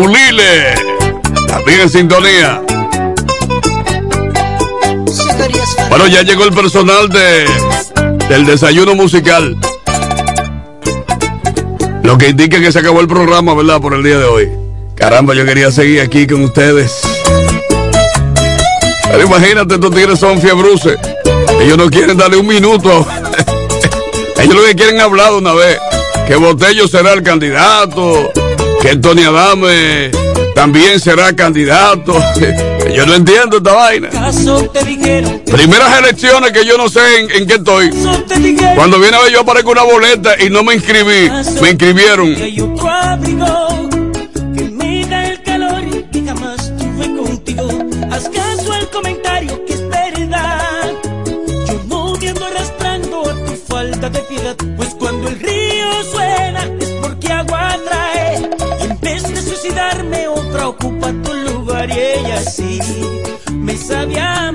Julile, también en sintonía. Bueno, ya llegó el personal de, del desayuno musical. Lo que indica que se acabó el programa, ¿verdad? Por el día de hoy. Caramba, yo quería seguir aquí con ustedes. Pero imagínate, estos tigres son fiebruces. Ellos no quieren darle un minuto. Ellos lo que quieren hablar de una vez. Que Botello será el candidato. Que Tony Adame también será candidato. Yo no entiendo esta vaina. Primeras elecciones que yo no sé en, qué estoy. Cuando viene a ver yo aparezco una boleta y no me inscribí. Me inscribieron. Me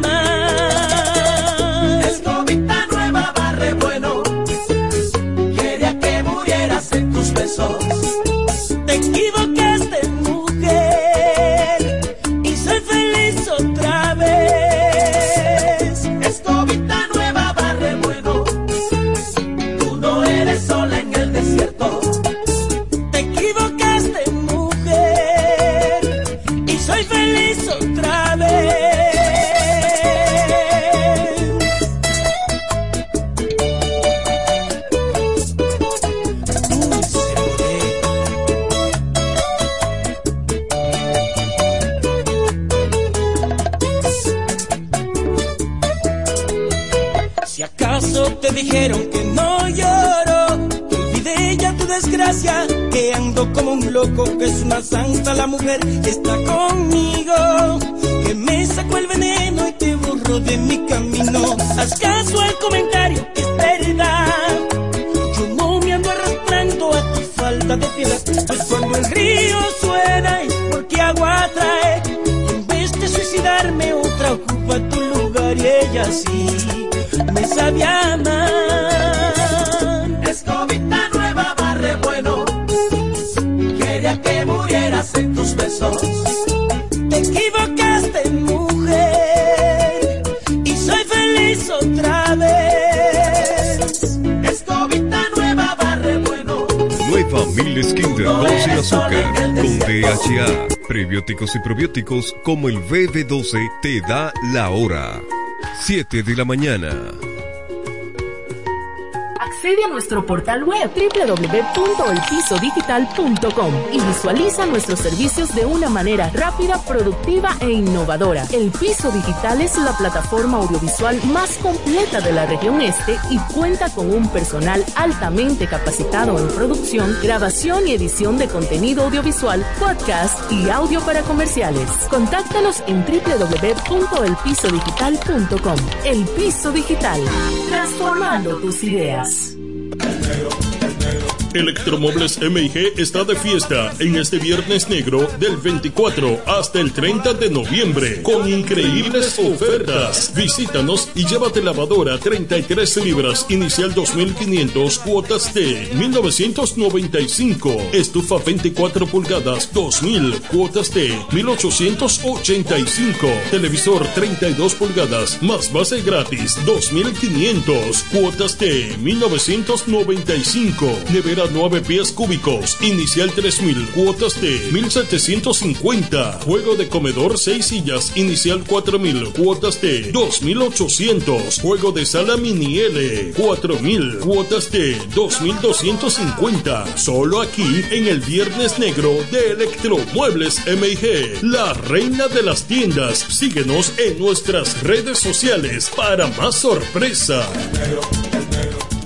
Y probióticos como el BB12 te da la hora. 7 de la mañana. Accede a nuestro portal web www.elpisodigital.com y visualiza nuestros servicios de una manera rápida, productiva e innovadora. El Piso Digital es la plataforma audiovisual más completa de la región este y cuenta con un personal altamente capacitado en producción, grabación y edición de contenido audiovisual, podcast y audio para comerciales. Contáctanos en www.elpisodigital.com. El Piso Digital, transformando tus ideas. Electromuebles MIG está de fiesta en este viernes negro del 24 hasta el 30 de noviembre con increíbles ofertas. Visítanos y llévate lavadora 33 libras inicial 2500 cuotas de 1995. Estufa 24 pulgadas 2000 cuotas de 1885. Televisor 32 pulgadas más base gratis 2500 cuotas de 1995. Nevera 9 pies cúbicos, inicial 3000, cuotas de 1750. Juego de comedor 6 sillas, inicial 4000, cuotas de 2800. Juego de sala mini L, 4000, cuotas de 2250. Solo aquí en el Viernes Negro de Electromuebles MIG, la reina de las tiendas. Síguenos en nuestras redes sociales para más sorpresa.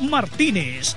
Martínez.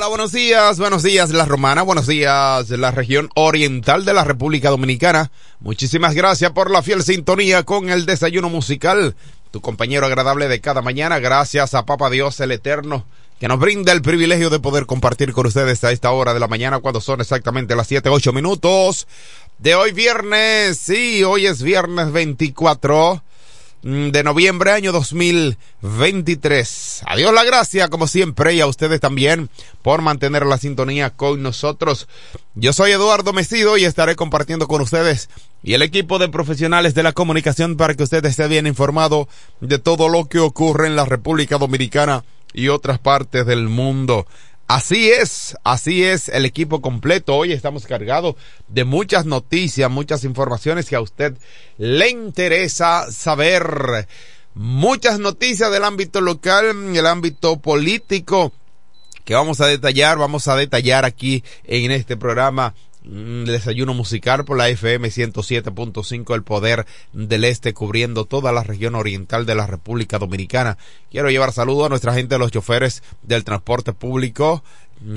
Hola, buenos días, buenos días La Romana, buenos días la región oriental de la República Dominicana. Muchísimas gracias por la fiel sintonía con el desayuno musical, tu compañero agradable de cada mañana. Gracias a Papa Dios el Eterno que nos brinda el privilegio de poder compartir con ustedes a esta hora de la mañana cuando son exactamente las 7, 8 minutos de hoy viernes. Sí, hoy es viernes 24 de noviembre año 2023. Adiós la gracia como siempre y a ustedes también por mantener la sintonía con nosotros. Yo soy Eduardo Mesido y estaré compartiendo con ustedes y el equipo de profesionales de la comunicación para que usted esté bien informado de todo lo que ocurre en la República Dominicana y otras partes del mundo. Así es, así es el equipo completo. Hoy estamos cargados de muchas noticias, muchas informaciones que a usted le interesa saber. Muchas noticias del ámbito local, el ámbito político, que vamos a detallar, vamos a detallar aquí en este programa desayuno musical por la FM 107.5 El Poder del Este cubriendo toda la región oriental de la República Dominicana. Quiero llevar saludos a nuestra gente los choferes del transporte público,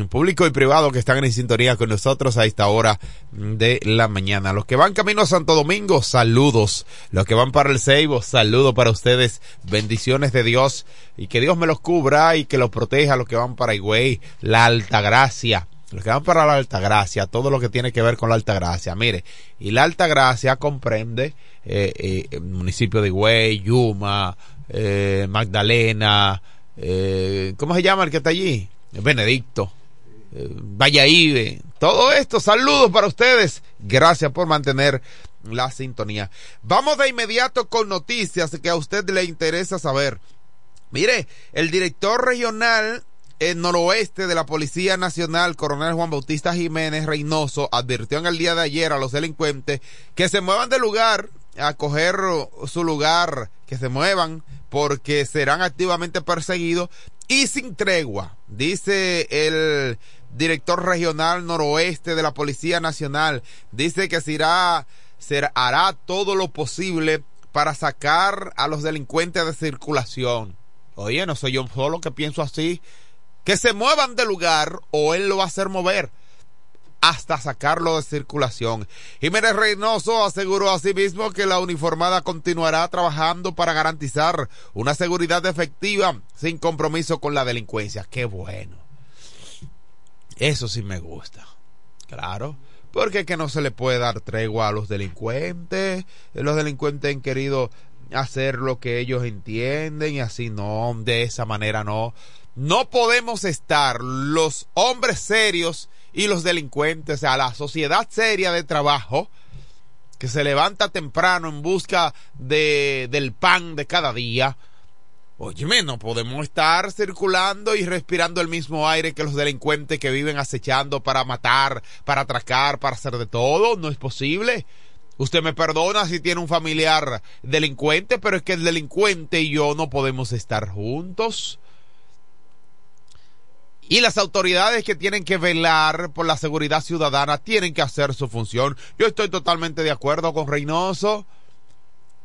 público y privado que están en sintonía con nosotros a esta hora de la mañana. Los que van camino a Santo Domingo, saludos. Los que van para el Ceibo, saludos para ustedes. Bendiciones de Dios y que Dios me los cubra y que los proteja. Los que van para Higüey, la Alta Gracia los que van para la Alta Gracia, todo lo que tiene que ver con la Alta Gracia, mire, y la Alta Gracia comprende eh, eh, el municipio de Higüey, Yuma, eh, Magdalena, eh, ¿cómo se llama el que está allí? Benedicto, eh, Valladolid, todo esto, saludos para ustedes, gracias por mantener la sintonía. Vamos de inmediato con noticias que a usted le interesa saber. Mire, el director regional el noroeste de la Policía Nacional, coronel Juan Bautista Jiménez Reynoso, advirtió en el día de ayer a los delincuentes que se muevan de lugar a coger su lugar, que se muevan porque serán activamente perseguidos y sin tregua, dice el director regional noroeste de la Policía Nacional, dice que se hará todo lo posible para sacar a los delincuentes de circulación. Oye, no soy yo solo que pienso así, que se muevan de lugar o él lo va a hacer mover hasta sacarlo de circulación. Jiménez Reynoso aseguró asimismo que la uniformada continuará trabajando para garantizar una seguridad efectiva sin compromiso con la delincuencia. Qué bueno. Eso sí me gusta. Claro. Porque que no se le puede dar tregua a los delincuentes. Los delincuentes han querido hacer lo que ellos entienden y así no, de esa manera no. No podemos estar los hombres serios y los delincuentes, sea, la sociedad seria de trabajo que se levanta temprano en busca de, del pan de cada día. Oye, no podemos estar circulando y respirando el mismo aire que los delincuentes que viven acechando para matar, para atracar, para hacer de todo. No es posible. Usted me perdona si tiene un familiar delincuente, pero es que el delincuente y yo no podemos estar juntos. Y las autoridades que tienen que velar por la seguridad ciudadana tienen que hacer su función. Yo estoy totalmente de acuerdo con Reynoso.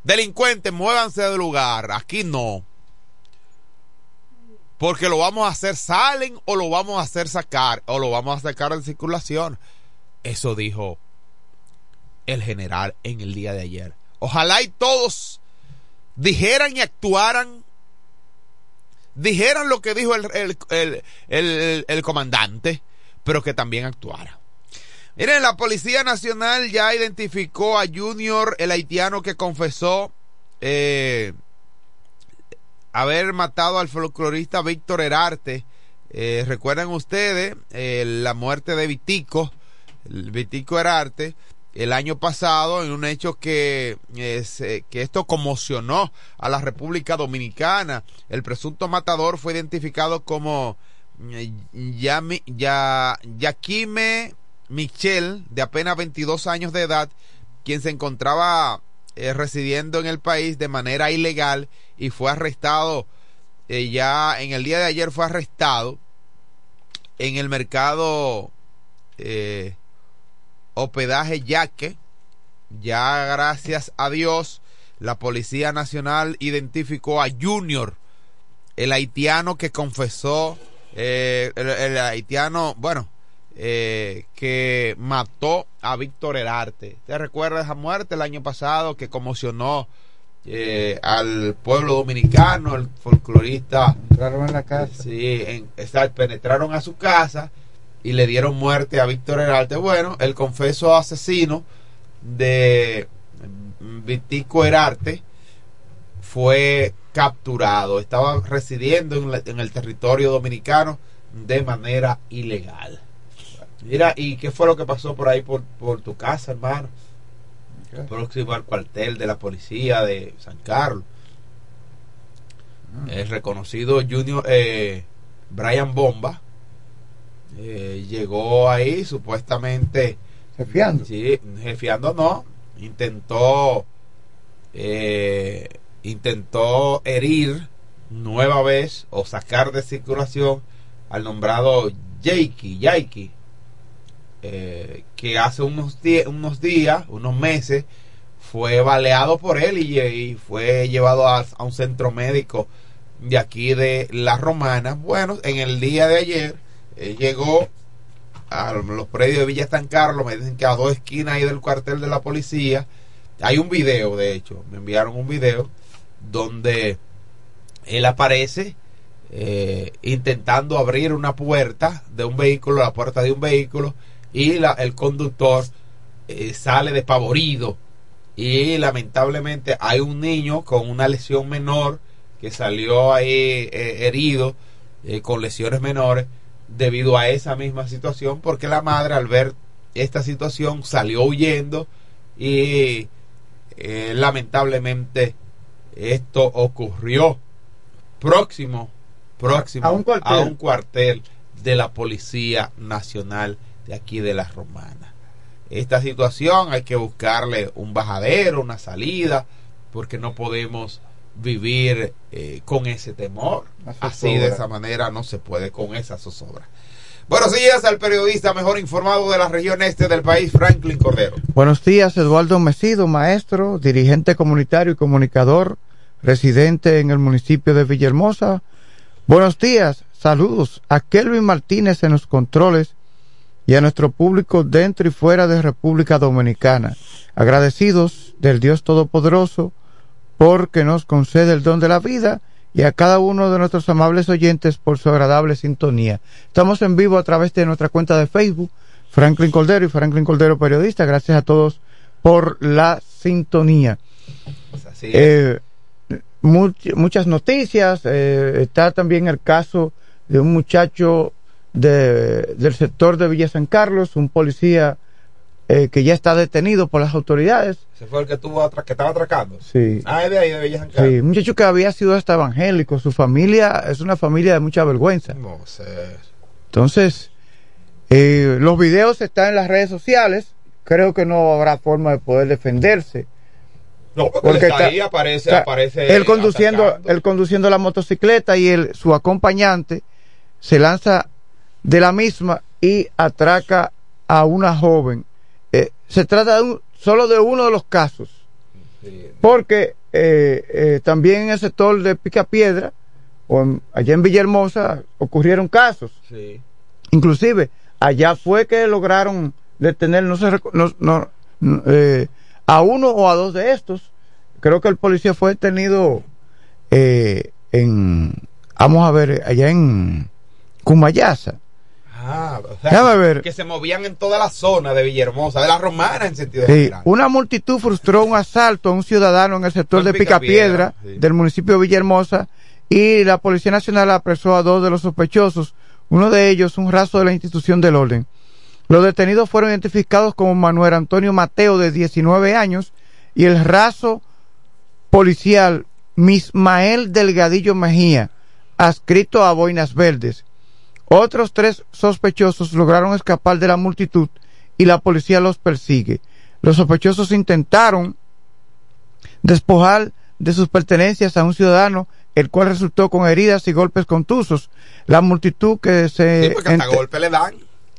Delincuentes, muévanse del lugar. Aquí no. Porque lo vamos a hacer salen o lo vamos a hacer sacar o lo vamos a sacar en circulación. Eso dijo el general en el día de ayer. Ojalá y todos dijeran y actuaran dijeran lo que dijo el, el, comandante, pero que también actuara. Miren, la Policía Nacional ya identificó a Junior, el haitiano que confesó eh, haber matado al folclorista Víctor Herarte. Eh, recuerdan ustedes eh, la muerte de Vitico, Vitico Herarte el año pasado en un hecho que, eh, que esto conmocionó a la República Dominicana. El presunto matador fue identificado como eh, Yami, ya, Michel, de apenas 22 años de edad, quien se encontraba eh, residiendo en el país de manera ilegal y fue arrestado ya en el día de ayer fue arrestado en el mercado eh, hospedaje Yaque. Ya gracias a Dios, la Policía Nacional identificó a Junior, el haitiano que confesó, eh, el, haitiano, bueno, eh, que mató a Víctor Herarte. ¿Te recuerda esa muerte el año pasado que conmocionó eh, al pueblo dominicano, el folclorista? Entraron en la casa. Sí, en, penetraron a su casa y le dieron muerte a Víctor Herarte. Bueno, el confeso asesino de Vitico Herarte fue capturado. Estaba residiendo en, el territorio dominicano de manera ilegal. Mira, ¿y qué fue lo que pasó por ahí por, tu casa, hermano? Próximo al cuartel de la policía de San Carlos. Ah. El reconocido Junior eh, Brian Bomba eh, llegó ahí supuestamente jefiando sí jefiando no intentó eh, intentó herir nueva vez o sacar de circulación al nombrado Jakey Jakey eh, que hace unos, unos días unos meses fue baleado por él y, fue llevado a, a, un centro médico de aquí de La Romana. Bueno, en el día de ayer llegó a los predios de Villa San Carlos, me dicen que a dos esquinas ahí del cuartel de la policía, hay un video, de hecho, me enviaron un video donde él aparece eh, intentando abrir una puerta de un vehículo, la puerta de un vehículo, y el conductor eh, sale despavorido. Y lamentablemente hay un niño con una lesión menor que salió ahí eh, herido con lesiones menores debido a esa misma situación, porque la madre al ver esta situación salió huyendo y eh, lamentablemente esto ocurrió próximo próximo A un cuartel. a un cuartel de la Policía Nacional de aquí de la Romana. Esta situación hay que buscarle un bajadero, una salida, porque no podemos vivir eh, con ese temor. Así de esa manera no se puede con esa zozobra. Buenos días al periodista mejor informado de la región este del país, Franklin Cordero. Buenos días, Eduardo Mesido, maestro, dirigente comunitario y comunicador, residente en el municipio de Villahermosa. Buenos días, saludos a Kelvin Martínez en los controles y a nuestro público dentro y fuera de República Dominicana. Agradecidos del Dios Todopoderoso porque nos concede el don de la vida y a cada uno de nuestros amables oyentes por su agradable sintonía. Estamos en vivo a través de nuestra cuenta de Facebook, Franklin Cordero y Franklin Cordero Periodista. Gracias a todos por la sintonía. Así es. Eh, much- muchas noticias. eh, está también el caso de un muchacho de- del sector de Villa San Carlos, un policía eh, que ya está detenido por las autoridades. Ese fue el que, tuvo que estaba atracando. Sí. Ah, es de ahí, de Villa San Carlos. Sí, un muchacho que había sido hasta evangélico. Su familia es una familia de mucha vergüenza. No sé. Entonces, eh, los videos están en las redes sociales. Creo que no habrá forma de poder defenderse. No, porque, Porque está está- ahí, aparece, está- aparece. él conduciendo, atacando. él conduciendo la motocicleta y él, su acompañante se lanza de la misma y atraca a una joven. Se trata de un- solo de uno de los casos, porque eh, eh, también en el sector de Picapiedra, o en- allá en Villahermosa, ocurrieron casos. Sí. Inclusive, allá fue que lograron detener, no no, no, no, eh, a uno o a dos de estos. Creo que el policía fue detenido eh, en, vamos a ver, allá en Cumayasa. Ah, o sea, Déjame que, ver. que se movían en toda la zona de Villahermosa, de la Romana en sentido Sí, general. una multitud frustró un asalto a un ciudadano en el sector de Picapiedra, sí. del municipio de Villahermosa y la Policía Nacional apresó a dos de los sospechosos, uno de ellos un raso de la institución del orden. Los detenidos fueron identificados como Manuel Antonio Mateo de 19 años y el raso policial Mismael Delgadillo Mejía, adscrito a Boinas Verdes. Otros tres sospechosos lograron escapar de la multitud y la policía los persigue. Los sospechosos intentaron despojar de sus pertenencias a un ciudadano, el cual resultó con heridas y golpes contusos. La multitud que se Sí, porque hasta golpe le dan.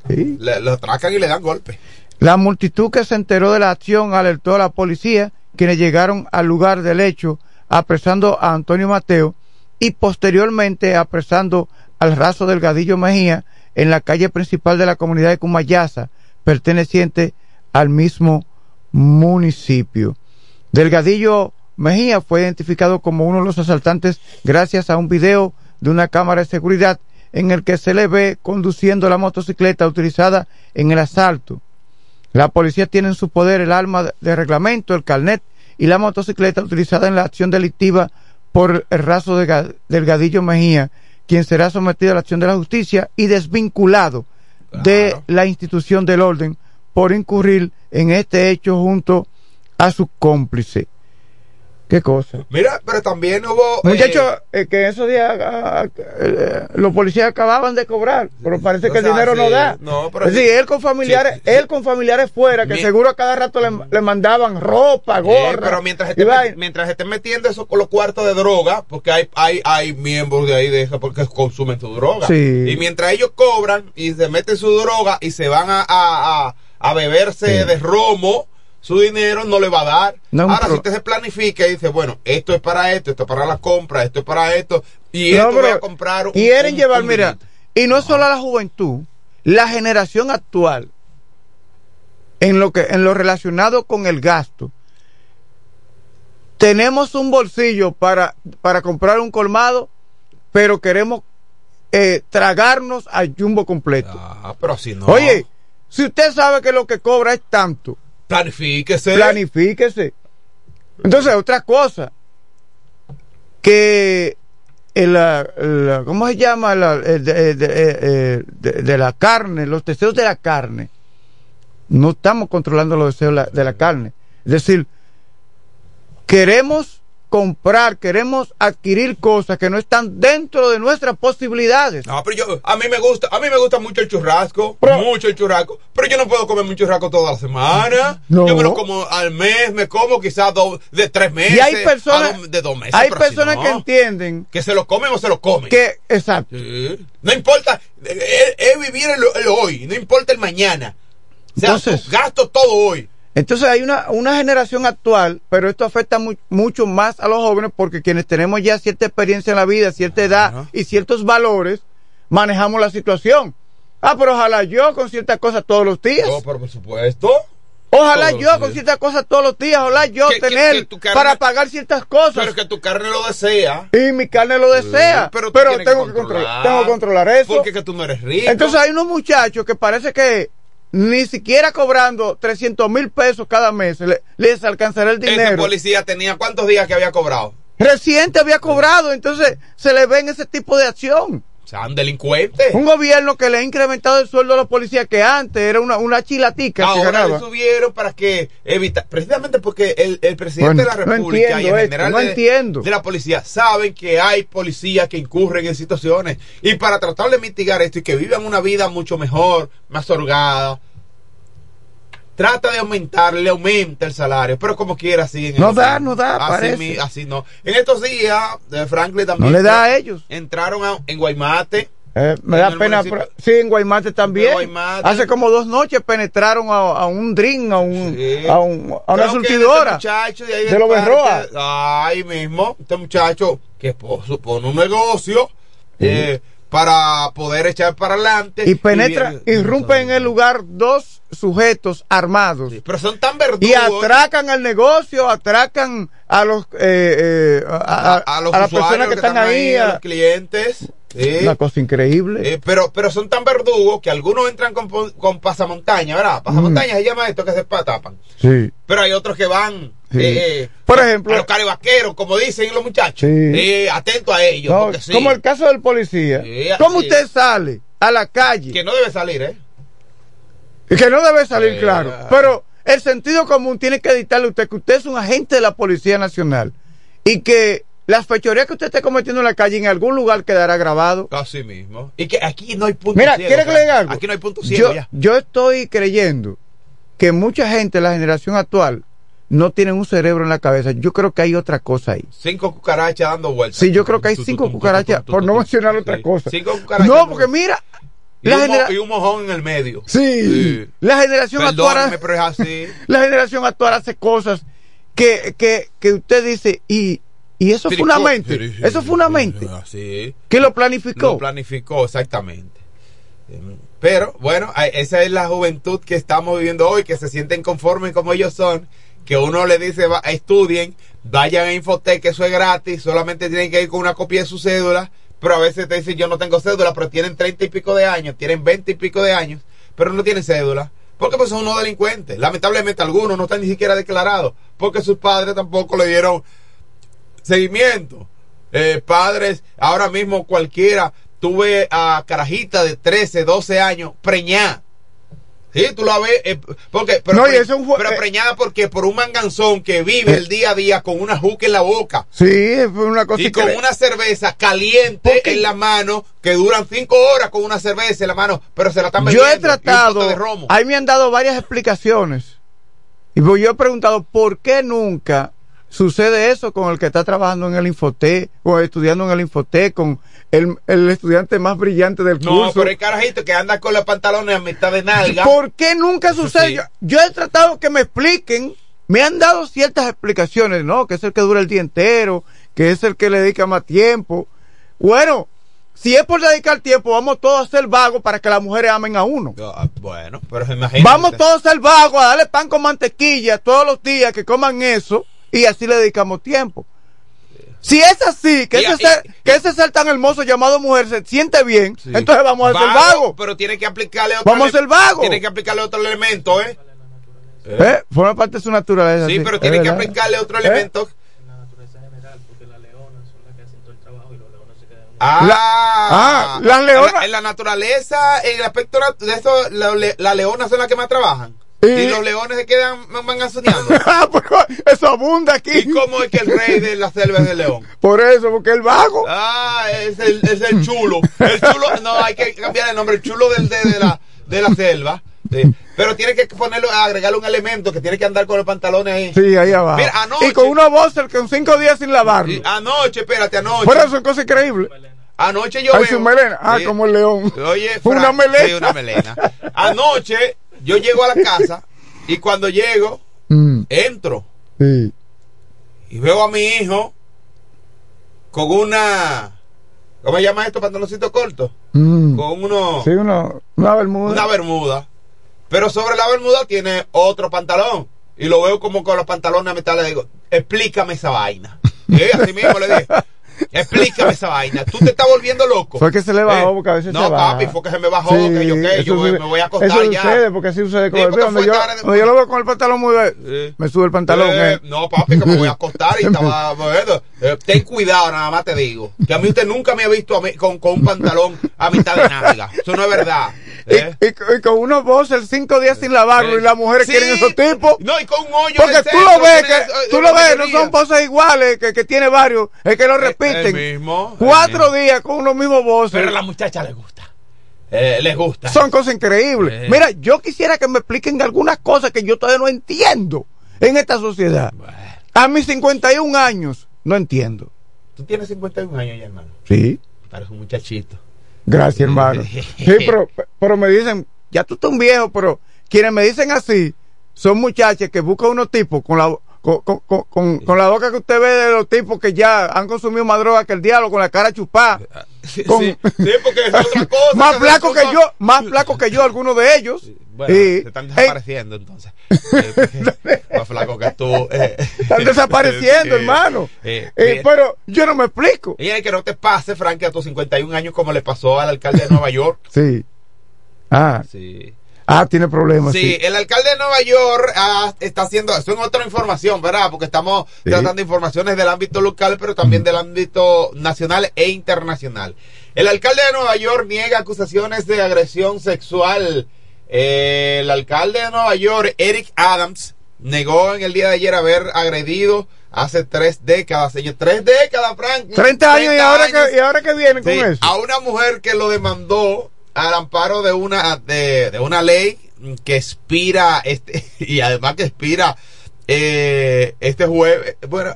Sí. Le, lo atracan y le dan golpe. La multitud que se enteró de la acción alertó a la policía, quienes llegaron al lugar del hecho, apresando a Antonio Mateo y posteriormente apresando al raso Delgadillo Mejía en la calle principal de la comunidad de Cumayasa, perteneciente al mismo municipio. Delgadillo Mejía fue identificado como uno de los asaltantes gracias a un video de una cámara de seguridad en el que se le ve conduciendo la motocicleta utilizada en el asalto. La policía tiene en su poder el arma de reglamento, el carnet y la motocicleta utilizada en la acción delictiva por el raso de Ga- Delgadillo Mejía, quien será sometido a la acción de la justicia y desvinculado de la institución del orden por incurrir en este hecho junto a su cómplice. ¿Qué cosa? Mira, pero también hubo. eh, Muchachos, eh, que esos días ah, eh, los policías acababan de cobrar, pero parece o que el dinero no da. no, pero es sí. decir, él con familiares, Sí, él con familiares fuera, que Mi- seguro a cada rato le, le mandaban ropa, eh, gorra. pero mientras estén, mientras estén metiendo eso con los cuartos de droga, porque hay, hay, hay miembros de ahí de esa porque consumen su droga. Sí. Y mientras ellos cobran y se meten su droga y se van a, a, a, a beberse de romo, su dinero no le va a dar. No, Ahora, pero- si usted se planifica y dice, bueno, esto es para esto, esto es para la compra, esto es para esto, y No, esto voy a comprar un. quieren un- llevar, un mira, y no es solo a la juventud, la generación actual, en lo que, en lo relacionado con el gasto, tenemos un bolsillo para, para comprar un colmado, pero queremos eh, tragarnos al jumbo completo. Ah, pero si no. Oye, si usted sabe que lo que cobra es tanto, planifíquese. planifíquese. Entonces, otra cosa, que el, la- ¿cómo se llama? La- el de, de- eh, de- de la carne, los deseos de la carne. No estamos controlando los deseos de la, de la carne. Es decir, queremos comprar, queremos adquirir cosas que no están dentro de nuestras posibilidades. No, pero yo, a mí me gusta, a mí me gusta mucho el churrasco, mucho el churrasco, pero yo no puedo comer un churrasco toda la semana. No. Yo me lo como al mes, me como quizás de tres meses. Y hay personas, do- de dos meses. hay pero si personas no, que entienden que se lo comen o se lo comen. que, exacto. Sí. No importa, es, es vivir el, el hoy, no importa el mañana. O sea, Entonces- gasto todo hoy. Entonces hay una, una generación actual, pero esto afecta mu- mucho más a los jóvenes porque quienes tenemos ya cierta experiencia en la vida, cierta edad y ciertos valores, manejamos la situación. Ah, pero ojalá yo con ciertas cosas todos los días. No, pero por supuesto. Ojalá Todos yo con ciertas cosas todos los días, ojalá yo Que- tener que tu carne- para pagar ciertas cosas. Pero que tu carne lo desea. y mi carne lo desea. pero pero tengo que que, controlar, controlar. tengo que controlar eso. Porque que tú no eres rico. Entonces hay unos muchachos que parece que ni siquiera cobrando 300 mil pesos cada mes le- les alcanzará el Ese dinero. policía tenía cuántos días que había cobrado. Reciente había cobrado, entonces se le ven ese tipo de acción. O sea, un gobierno que le ha incrementado el sueldo a los policías que antes era una, una chilatica que Ahora le subieron para que evitar, precisamente porque el, el presidente Bueno, de la no República y el esto, general no de, entiendo. de la policía saben que hay policías que incurren en situaciones. Y para tratar de mitigar esto y que vivan una vida mucho mejor, más holgada, trata de aumentar, le aumenta el salario, pero como quiera siguen. en No da, no da, así, parece. mi- así no. En estos días, eh, Franklin también No le da a ellos. entraron a- en Guaymate. Eh, me da pena. pero- sí, en Guaymate también. Guaymate. Hace como dos noches penetraron a, a un drink, a, un, Sí. a, un- a una que surtidora. este de, ahí de los Berroa. Ahí mismo, este muchacho que po- supone un negocio eh, para poder echar para adelante. Y penetra, viene- irrumpe en el lugar dos sujetos armados. Pero son tan verdugos. Y atracan al negocio, atracan a los eh, eh, a, a- a los a las personas que están ahí. a los clientes. sí. Una cosa increíble. Eh, pero, pero son tan verdugos que algunos entran con, con pasamontaña, ¿verdad? Pasamontaña se llama esto que se pa- tapan. Sí. Pero hay otros que van, Sí. eh, eh, Por ejemplo- a los carivaqueros, como dicen los muchachos. Sí. Eh, atento a ellos, No, porque sí. Como el caso del policía. ¿Cómo usted sale a la calle? Que no debe salir, ¿eh? Y que no debe salir, claro. Pero el sentido común tiene que dictarle a usted que usted es un agente de la Policía Nacional y que las fechorías que usted esté cometiendo en la calle en algún lugar quedará grabado. Así mismo. Y que aquí no hay punto Mira, ciego. ¿quiere que le diga algo? Aquí no hay punto ciego Yo, ya. yo estoy creyendo que mucha gente de la generación actual no tienen un cerebro en la cabeza. Yo creo que hay otra cosa ahí. Cinco cucarachas dando vueltas. Sí, yo creo que hay cinco cucarachas, por no mencionar otra Sí. cosa. Cinco cucarachas. No, porque mira, Y, la, un genera- y un mojón en el medio. sí, Sí. la generación actual, pero es así. la generación actual hace cosas que, que, que usted dice y, y eso fue una mente, Sí, sí, eso sí, fue una sí, mente. Así. ¿Quién lo planificó? Lo planificó, exactamente. Pero bueno, esa es la juventud que estamos viviendo hoy, que se sienten conformes como ellos son, que uno le dice, va, estudien, vayan a Infotec, que eso es gratis, solamente tienen que ir con una copia de su cédula, pero a veces te dicen, yo no tengo cédula, pero tienen treinta y pico de años, tienen veinte y pico de años, pero no tienen cédula. Porque pues son unos delincuentes. Lamentablemente algunos no están ni siquiera declarados, porque sus padres tampoco le dieron seguimiento. Eh, padres, ahora mismo cualquiera, tuve a carajita de 13, 12 años, preñada. Sí, tú la ves, eh, porque, pero, No, y pre- eso es un pero eh. preñada porque por un manganzón que vive Eh. el día a día con una juca en la boca Sí, fue una cosa y con una cerveza caliente en la mano que duran cinco horas con una cerveza en la mano, pero se la están Yo bebiendo. he y un pote tratado, de romo. ahí me han dado varias explicaciones. Y pues yo he preguntado, ¿por qué nunca sucede eso con el que está trabajando en el Infotec, o estudiando en el Infotec, con el, el estudiante más brillante del No, curso? pero hay carajito que anda con los pantalones a mitad de nalga. ¿Por qué nunca sucede? sí. Yo, yo he tratado que me expliquen, me han dado ciertas explicaciones, ¿no? Que es el que dura el día entero, que es el que le dedica más tiempo. Bueno, si es por dedicar tiempo, vamos todos a ser vagos para que las mujeres amen a uno. Ah, Bueno, pero imagínate. Vamos todos a ser vagos, a darle pan con mantequilla todos los días, que coman eso, y así le dedicamos tiempo. Si es así, que, Y- ese, y- ser, que ese ser tan hermoso llamado mujer se siente bien, entonces vamos a ser Vago. Pero tiene que aplicarle otro Vamos a ser vagos. Tiene que aplicarle otro elemento, ¿eh? ¿Eh? Forma parte de su naturaleza. Sí, pero es tiene que aplicarle otro ¿Eh? elemento. La- Ah, ah, las leonas- En la, en la naturaleza, en el aspecto de eso, la, las leonas son las que más trabajan. Y, los leones se quedan mangazoneando. Ah, pero eso abunda aquí. ¿Y cómo es que el rey de la selva es el león? Por eso, porque el vago. Ah, es el, es el chulo. El chulo, no, hay que cambiar el nombre. El chulo del, de, de la, de la selva. Sí. Pero tiene que ponerlo, agregarle un elemento que tiene que andar con los pantalones ahí. Sí, ahí abajo. Mira, anoche. Y con unos boxers con cinco días sin lavarlo. Y anoche, espérate, anoche. Por eso es cosa increíble. Anoche yo Ay, veo. su melena. Ah, Sí. como el león. Oye, Fue una melena. sí, una melena. Anoche yo llego a la casa y cuando llego, Mm, entro sí. y veo a mi hijo con una. ¿Cómo se llama esto? Pantaloncito corto. Mm. Con uno. Sí, uno, una bermuda. Una bermuda. Pero sobre la bermuda tiene otro pantalón. Y lo veo como con los pantalones a mitad. Le digo, explícame esa vaina. Y así mismo le dije, explícame esa vaina. Tú te estás volviendo loco. Fue que se le bajó Eh, porque a veces no, se baja. papi, fue que se me bajó. Sí, que yo qué, yo me, sucede- me voy a acostar eso ya. sucede, porque así sucede con Sí, el fue yo, donde yo lo veo con el pantalón muy me sube el pantalón. Eh. No, papi, que me voy a acostar y estaba. eh, ten cuidado, nada más te digo. Que a mí usted nunca me ha visto a mí con, con un pantalón a mitad de nalga. Eso no es verdad. ¿Eh? Y, y- y con unos boxers cinco días sin lavarlo Eh, y las mujeres sí. quieren esos tipos. No, y con un hoyo. Porque tú lo ves, que, eh, tú lo ves, no son poses iguales, que, que tiene varios, es que lo repiten. El mismo. Cuatro días con unos mismos voces. Pero a la muchacha le gusta. Eh, les gusta. Son cosas increíbles. Eh. Mira, yo quisiera que me expliquen algunas cosas que yo todavía no entiendo en esta sociedad. A mis 51 años, no entiendo. Tú tienes 51 años ya, hermano. Sí, Pareces un muchachito. Gracias, hermano. Sí, pero, pero me dicen, ya tú estás un viejo, pero quienes me dicen así son muchachas que buscan unos tipos con la, con, con, con- con- la boca que usted ve de los tipos que ya han consumido más droga que el diablo, con la cara chupada. Sí, sí, porque es otra cosa. más flaco que yo, más flaco que yo, algunos de ellos. Bueno, se están desapareciendo entonces. Eh, porque más flaco que tú. eh. están desapareciendo, hermano. eh, pero yo no me explico. Y es que no te pase, Frank, a tus 51 años como le pasó al alcalde de Nueva York. Sí. Ah, Sí. ah tiene problemas. Sí, Sí. el alcalde de Nueva York ah, está haciendo, eso en otra información, ¿verdad? Porque estamos Sí. tratando informaciones del ámbito local, pero también del ámbito nacional e internacional. El alcalde de Nueva York niega acusaciones de agresión sexual. Eh, el alcalde de Nueva York, Eric Adams, negó en el día de ayer haber agredido hace tres décadas, señor, tres décadas, Frank. 30 años y 30 ahora, años. que, y ahora que vienen Sí, con eso. a una mujer que lo demandó al amparo de una de, de una ley que expira este y además que expira eh, este jueves bueno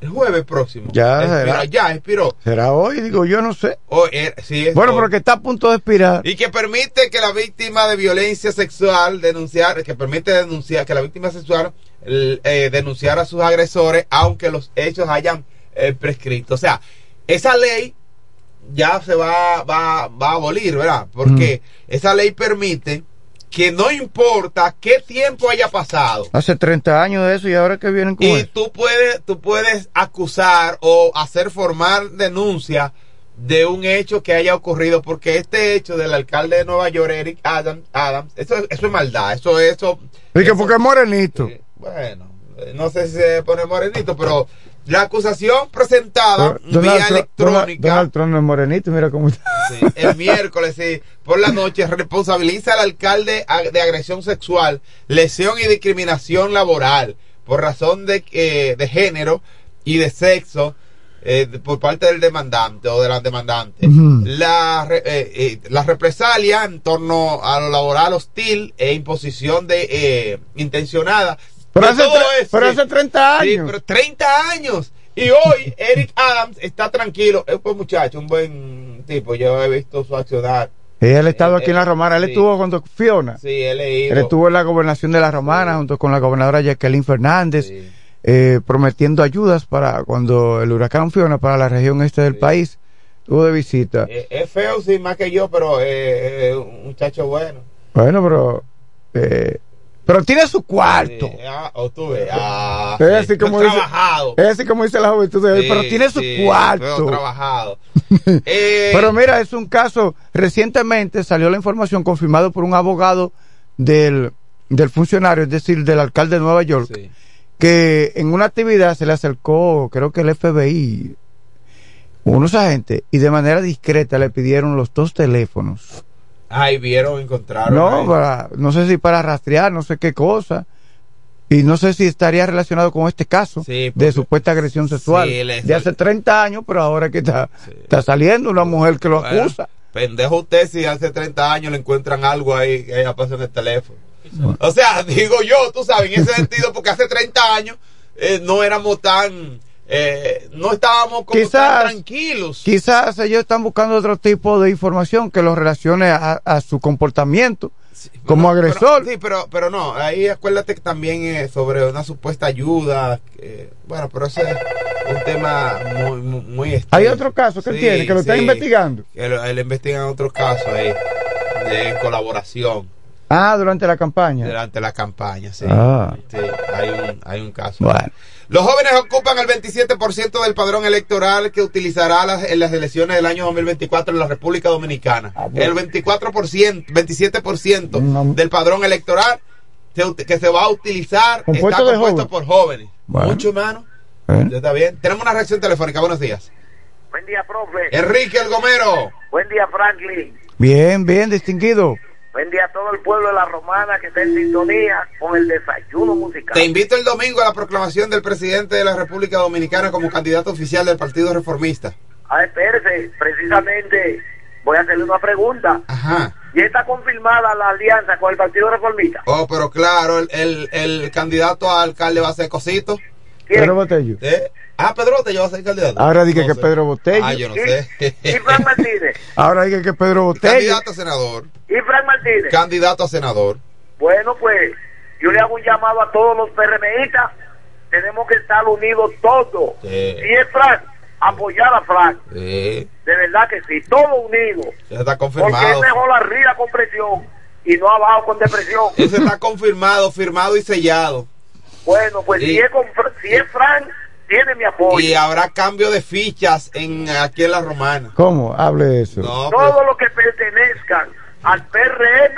el jueves próximo Ya, Expira- será. ya expiró ¿Será hoy? Digo, yo no sé. O, eh, sí, es Bueno, hoy. pero que está a punto de expirar. y que permite que la víctima de violencia sexual denunciar que permite denunciar que la víctima sexual eh, denunciar a sus agresores aunque los hechos hayan eh, prescrito o sea esa ley ya se va, va, va a abolir, ¿verdad? Porque esa ley permite que no importa qué tiempo haya pasado, Hace 30 años de eso y ahora que vienen con y eso. tú puedes, tú puedes acusar o hacer formar denuncia de un hecho que haya ocurrido, porque este hecho del alcalde de Nueva York, Eric Adams, Adams eso, eso es maldad, eso es eso. Y que porque es morenito. bueno, no sé si se pone morenito, pero la acusación presentada Donald, vía Trump- electrónica. Donald Trump es morenito, mira cómo está. Sí, el miércoles, sí, por la noche, responsabiliza al alcalde de agresión sexual, lesión y discriminación laboral por razón de, eh, de género y de sexo eh, por parte del demandante o de la demandante. Ujú. la, re- eh, eh, la represalia en torno a lo laboral hostil e imposición de eh, intencionada. Pero hace, eso, pero sí. hace 30 Sí, años. pero 30 años. Y hoy Eric Adams está tranquilo. Es un buen muchacho, un buen tipo. Yo he visto su accionar. Él ha estado Eh, aquí en la Romana. Él sí. estuvo cuando Fiona. Sí, leído. Él estuvo en la gobernación de la Romana junto con la gobernadora Jacqueline Fernández, Sí. eh, prometiendo ayudas para cuando el huracán Fiona para la región este del Sí. país. Estuvo de visita. Eh, es feo, sí, más que yo, pero eh, es un muchacho bueno. Bueno, pero. Pero tiene su cuarto. Sí, ah, o tú ves. Ah, Es sí. así como Pero dice- trabajado. Es así como dice la juventud de hoy, Sí, pero tiene su pero cuarto. trabajado. Eh, Pero mira, es un caso, recientemente salió la información confirmado por un abogado del, del funcionario, es decir, del alcalde de Nueva York, que en una actividad se le acercó, creo que el FBI, unos agentes, y de manera discreta le pidieron los dos teléfonos Ay, vieron, encontraron. No, para, no sé si para rastrear, no sé qué cosa. Y no sé si estaría relacionado con este caso de supuesta agresión sexual sí, de hace 30 años, pero ahora que está, está saliendo una mujer que lo Bueno, acusa. Pendejo usted si hace 30 años le encuentran algo ahí que ella pasa en el teléfono. O sea, digo yo, tú sabes, en ese sentido, porque hace 30 años eh, no éramos tan, eh, no estábamos como tan Quizás, tranquilos. quizás ellos están buscando otro tipo de información que los relacione a, a su comportamiento como Pero- agresor. sí, pero, pero no, ahí acuérdate que también es sobre una supuesta ayuda. bueno, pero ese es un tema muy, muy, muy extenso. Hay otro caso que él Sí, tiene, que lo están sí. investigando. Lo- él investiga otro caso ahí, de colaboración Ah, durante la campaña. durante la campaña, sí. Ah. Sí, hay un, hay un caso. Bueno. Los jóvenes ocupan el 27% del padrón electoral que utilizará las- en las elecciones del año 2024 en la República Dominicana. Ah, El 24%, 27% del padrón electoral que se va a utilizar Compuesto está compuesto jóvenes. por jóvenes. Bueno. Mucho, hermano. ¿Eh? Ya Está bien. Tenemos una reacción telefónica. Buenos días. Buen día, profe. Enrique El Gomero. Buen día, Franklin. Bien, bien, distinguido. Buen día a todo el pueblo de la Romana que está en sintonía con el desayuno musical. Te invito el domingo a la proclamación del presidente de la República Dominicana como candidato oficial del Partido Reformista. A espérese, precisamente voy a hacerle una pregunta. Ajá. ¿Ya está confirmada la alianza con el Partido Reformista? Oh, pero claro, el, el, el candidato a alcalde va a ser Cosito. Pedro Botello. ¿Eh? Ah, Pedro Botello va a ser candidato. Ahora dije No que sé. Pedro Botello. Ah, yo no sé. ¿Y Frank Martínez? Ahora dije que Pedro Botello. Candidato a senador. ¿Y Frank Martínez? Candidato a senador. Bueno, pues yo le hago un llamado a todos los PRMistas. Tenemos que estar unidos todos. Sí. Si es Frank, apoyar a Frank. Sí. De verdad que sí, todos unidos. Ya está Porque confirmado. es mejor arriba con presión y no abajo con depresión. Ese está confirmado, firmado y sellado. Bueno, pues Y- si, es con, si es Frank, tiene mi apoyo. Y habrá cambio de fichas en aquí en la romana. ¿Cómo? Hable eso. No, pues, Todos los que pertenezcan al PRM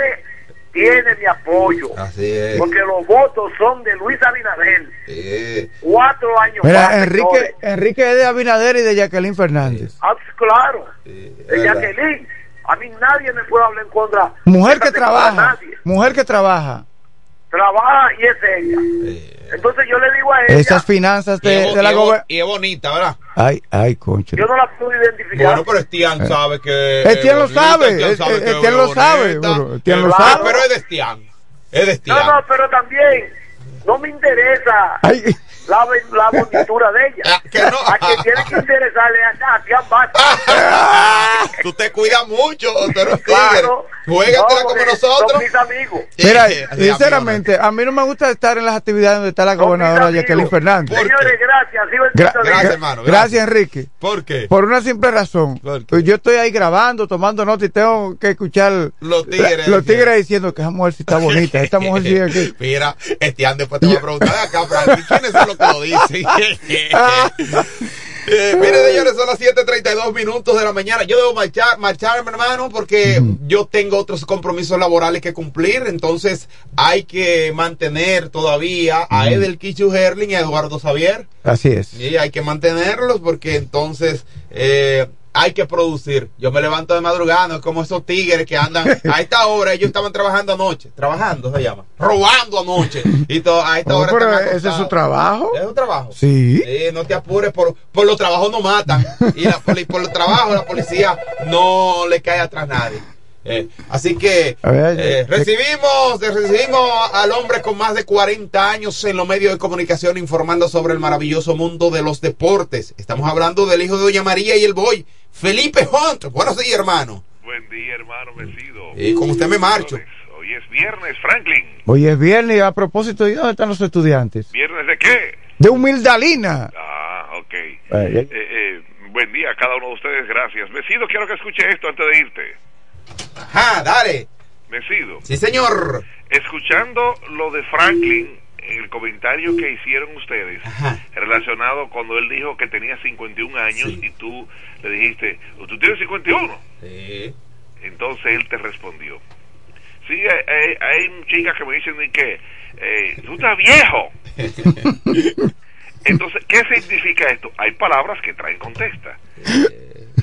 tiene mi apoyo. así es. Porque los votos son de Luis Abinader. Sí. Cuatro años Mira, más, Enrique, señores. Enrique es de Abinader y de Jacqueline Fernández. Ah, claro. De verdad. Jacqueline. A mí nadie me puede hablar en contra. Mujer que trabaja. Nadie. Mujer que trabaja. Trabaja y es ella. Entonces yo le digo a ella. Esas finanzas Y es de, bo- de la y es bo- gober- y es bonita, ¿verdad? Ay, ay, concha. Yo no la puedo identificar. Bueno, pero Estian Eh. sabe que. Estian lo sabe, Estian eh, eh, Estian lo sabe, Estian lo Eh, sabe. Pero es de Estian. Es de Estian. No, no, pero también no me interesa Ay, la, la bonitura de ella. Ah, que no. A quien tiene que interesarle a a Tian Bata. Tú te cuidas mucho, tú eres Claro. tigre. Juégatela No, como nosotros. Son mis amigos. Mira, sinceramente, a mí no me gusta estar en las actividades donde está la gobernadora. Jacqueline Fernández. ¿Por Señores, gracias. Gra-. Gracias, gra- hermano, Gracias, gracias. Enrique. ¿Por qué? Por una simple razón. Yo estoy ahí grabando, tomando nota y tengo que escuchar Los tigres la- los diciendo. tigres diciendo que esa mujer sí está bonita. Esta mujer sí aquí. Mira, Estian después te va a preguntar de acá, ¿quiénes son los que lo dicen? Eh, mire, señores, son las 7:32 minutos de la mañana. Yo debo marchar, marchar, mi hermano, porque yo tengo otros compromisos laborales que cumplir. Entonces, hay que mantener todavía a Edel Kichu Herling y a Eduardo Xavier. Así es. Y hay que mantenerlos porque entonces eh, hay que producir. Yo me levanto de madrugada, no es como esos tigres que andan a esta hora, ellos estaban trabajando anoche, trabajando se llama, robando anoche. Y todo, a esta Oh, hora pero ese es su trabajo. Es un trabajo. Sí. Sí, no te apures, por, por los trabajos no matan. Y la, poli- por los trabajos la policía no le cae atrás nadie. Eh, así que eh, eh, recibimos, recibimos al hombre con más de 40 años en los medios de comunicación informando sobre el maravilloso mundo de los deportes. Estamos hablando del hijo de Doña María y el boy, Felipe Hunt. Buenos días, hermano. Buen día, hermano Mesido. Y con usted me marcho. Hoy es viernes, Franklin. Hoy es viernes y a propósito, ¿y dónde están los estudiantes? ¿Viernes de qué? De Humildalina. Ah, ok. Eh, eh, buen día a cada uno de ustedes, gracias. Mesido, quiero que escuche esto antes de irte. Ajá, dale. Mesido. Sí, señor. Escuchando lo de Franklin, el comentario que hicieron ustedes relacionado cuando él dijo que tenía 51 años y tú le dijiste, tú tienes 51. Sí. Entonces él te respondió. Sí, hay, hay, chicas que me dicen que eh, tú estás viejo. Entonces, ¿qué significa esto? Hay palabras que traen contesta.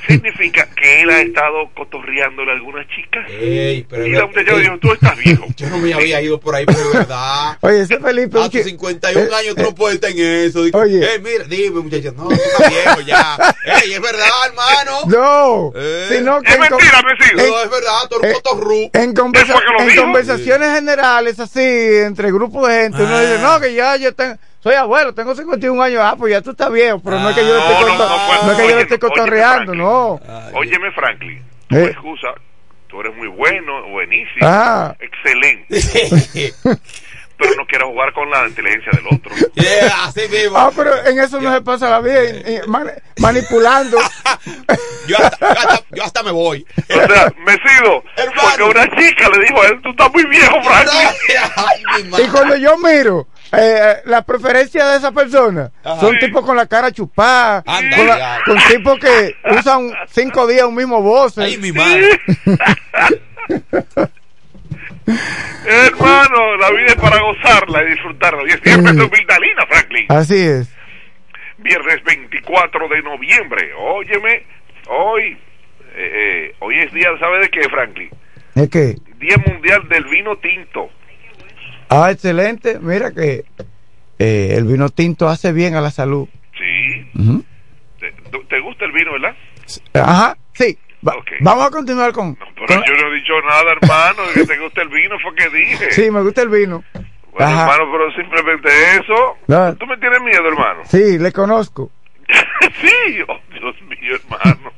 Significa que él ha estado cotorreándole a algunas chicas. Ey, pero y la muchacha le dijo, tú estás viejo. Yo no me había ido por ahí, pero verdad. Oye, ese Felipe. A tus 51 eh, años tú no puedes estar en eso. Digo, Oye. Ey, mira, dime, muchachos, no, tú estás viejo ya. Ey, es verdad, hermano. No, Eh. sino que Es mentira, en- No, es verdad, tú eh, eres un cotorru. en, conversaciones generales así entre grupos de gente uno Ah. dice no que ya yo tengo soy abuelo tengo 51 años ah pues ya tú estás viejo pero no es que yo le No, esté no, coto- no no es que yo esté óyeme, cotorreando Franklin. no Óyeme, Franklin, tu Eh. excusa, tú eres muy bueno, buenísimo, Ah. excelente, pero no quiero jugar con la inteligencia del otro. Yeah, así mismo. ah pero en eso no se pasa la vida man- manipulando Yo hasta, yo hasta- yo hasta me voy. O sea, Mesido, Hermano. porque una chica le dijo a él, tú estás muy viejo, Franklin. Ay, mi y cuando yo miro eh, la preferencia de esa persona Ajá. son tipos con la cara chupada Anda, con, la- ya. con tipos que usan cinco días un mismo voz Ay, mi madre. Hermano, la vida es para gozarla y disfrutarla. Y es viernes de humildalina, Franklin. así es Viernes 24 de noviembre. Óyeme, hoy, eh, eh, hoy es día, ¿sabe de qué, Franklin? es que Día Mundial del Vino Tinto. Ah, excelente. Mira que eh, el vino tinto hace bien a la salud. Sí. ¿Te, te gusta el vino, verdad? Ajá, sí. Va-. Vamos a continuar con... Pero con- yo no he dicho nada, hermano. de que te gusta el vino fue que dije. Sí, me gusta el vino. Bueno, Ajá. hermano, pero simplemente eso. No. Tú me tienes miedo, hermano. Sí, le conozco. sí, oh Dios mío, hermano.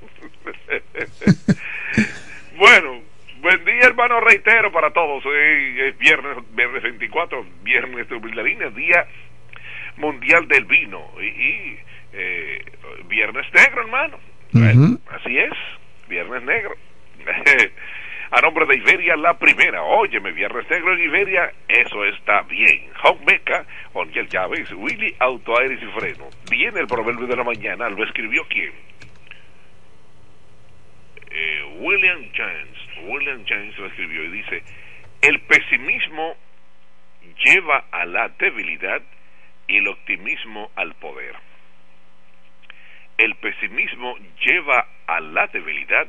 bueno, buen día, hermano, reitero para todos. Hoy es viernes, viernes 24, viernes de día mundial del vino. Y, y, eh, viernes negro, hermano. Así es, viernes negro. A nombre de Iberia, la primera. Óyeme, Viernes Negro en Iberia, eso está bien. Home Meca, Oniel Llaves, Willy Auto Aires y Freno. Viene el proverbio de la mañana, ¿lo escribió quién? Eh, William James. William James lo escribió y dice: El pesimismo lleva a la debilidad y el optimismo al poder. El pesimismo lleva a la debilidad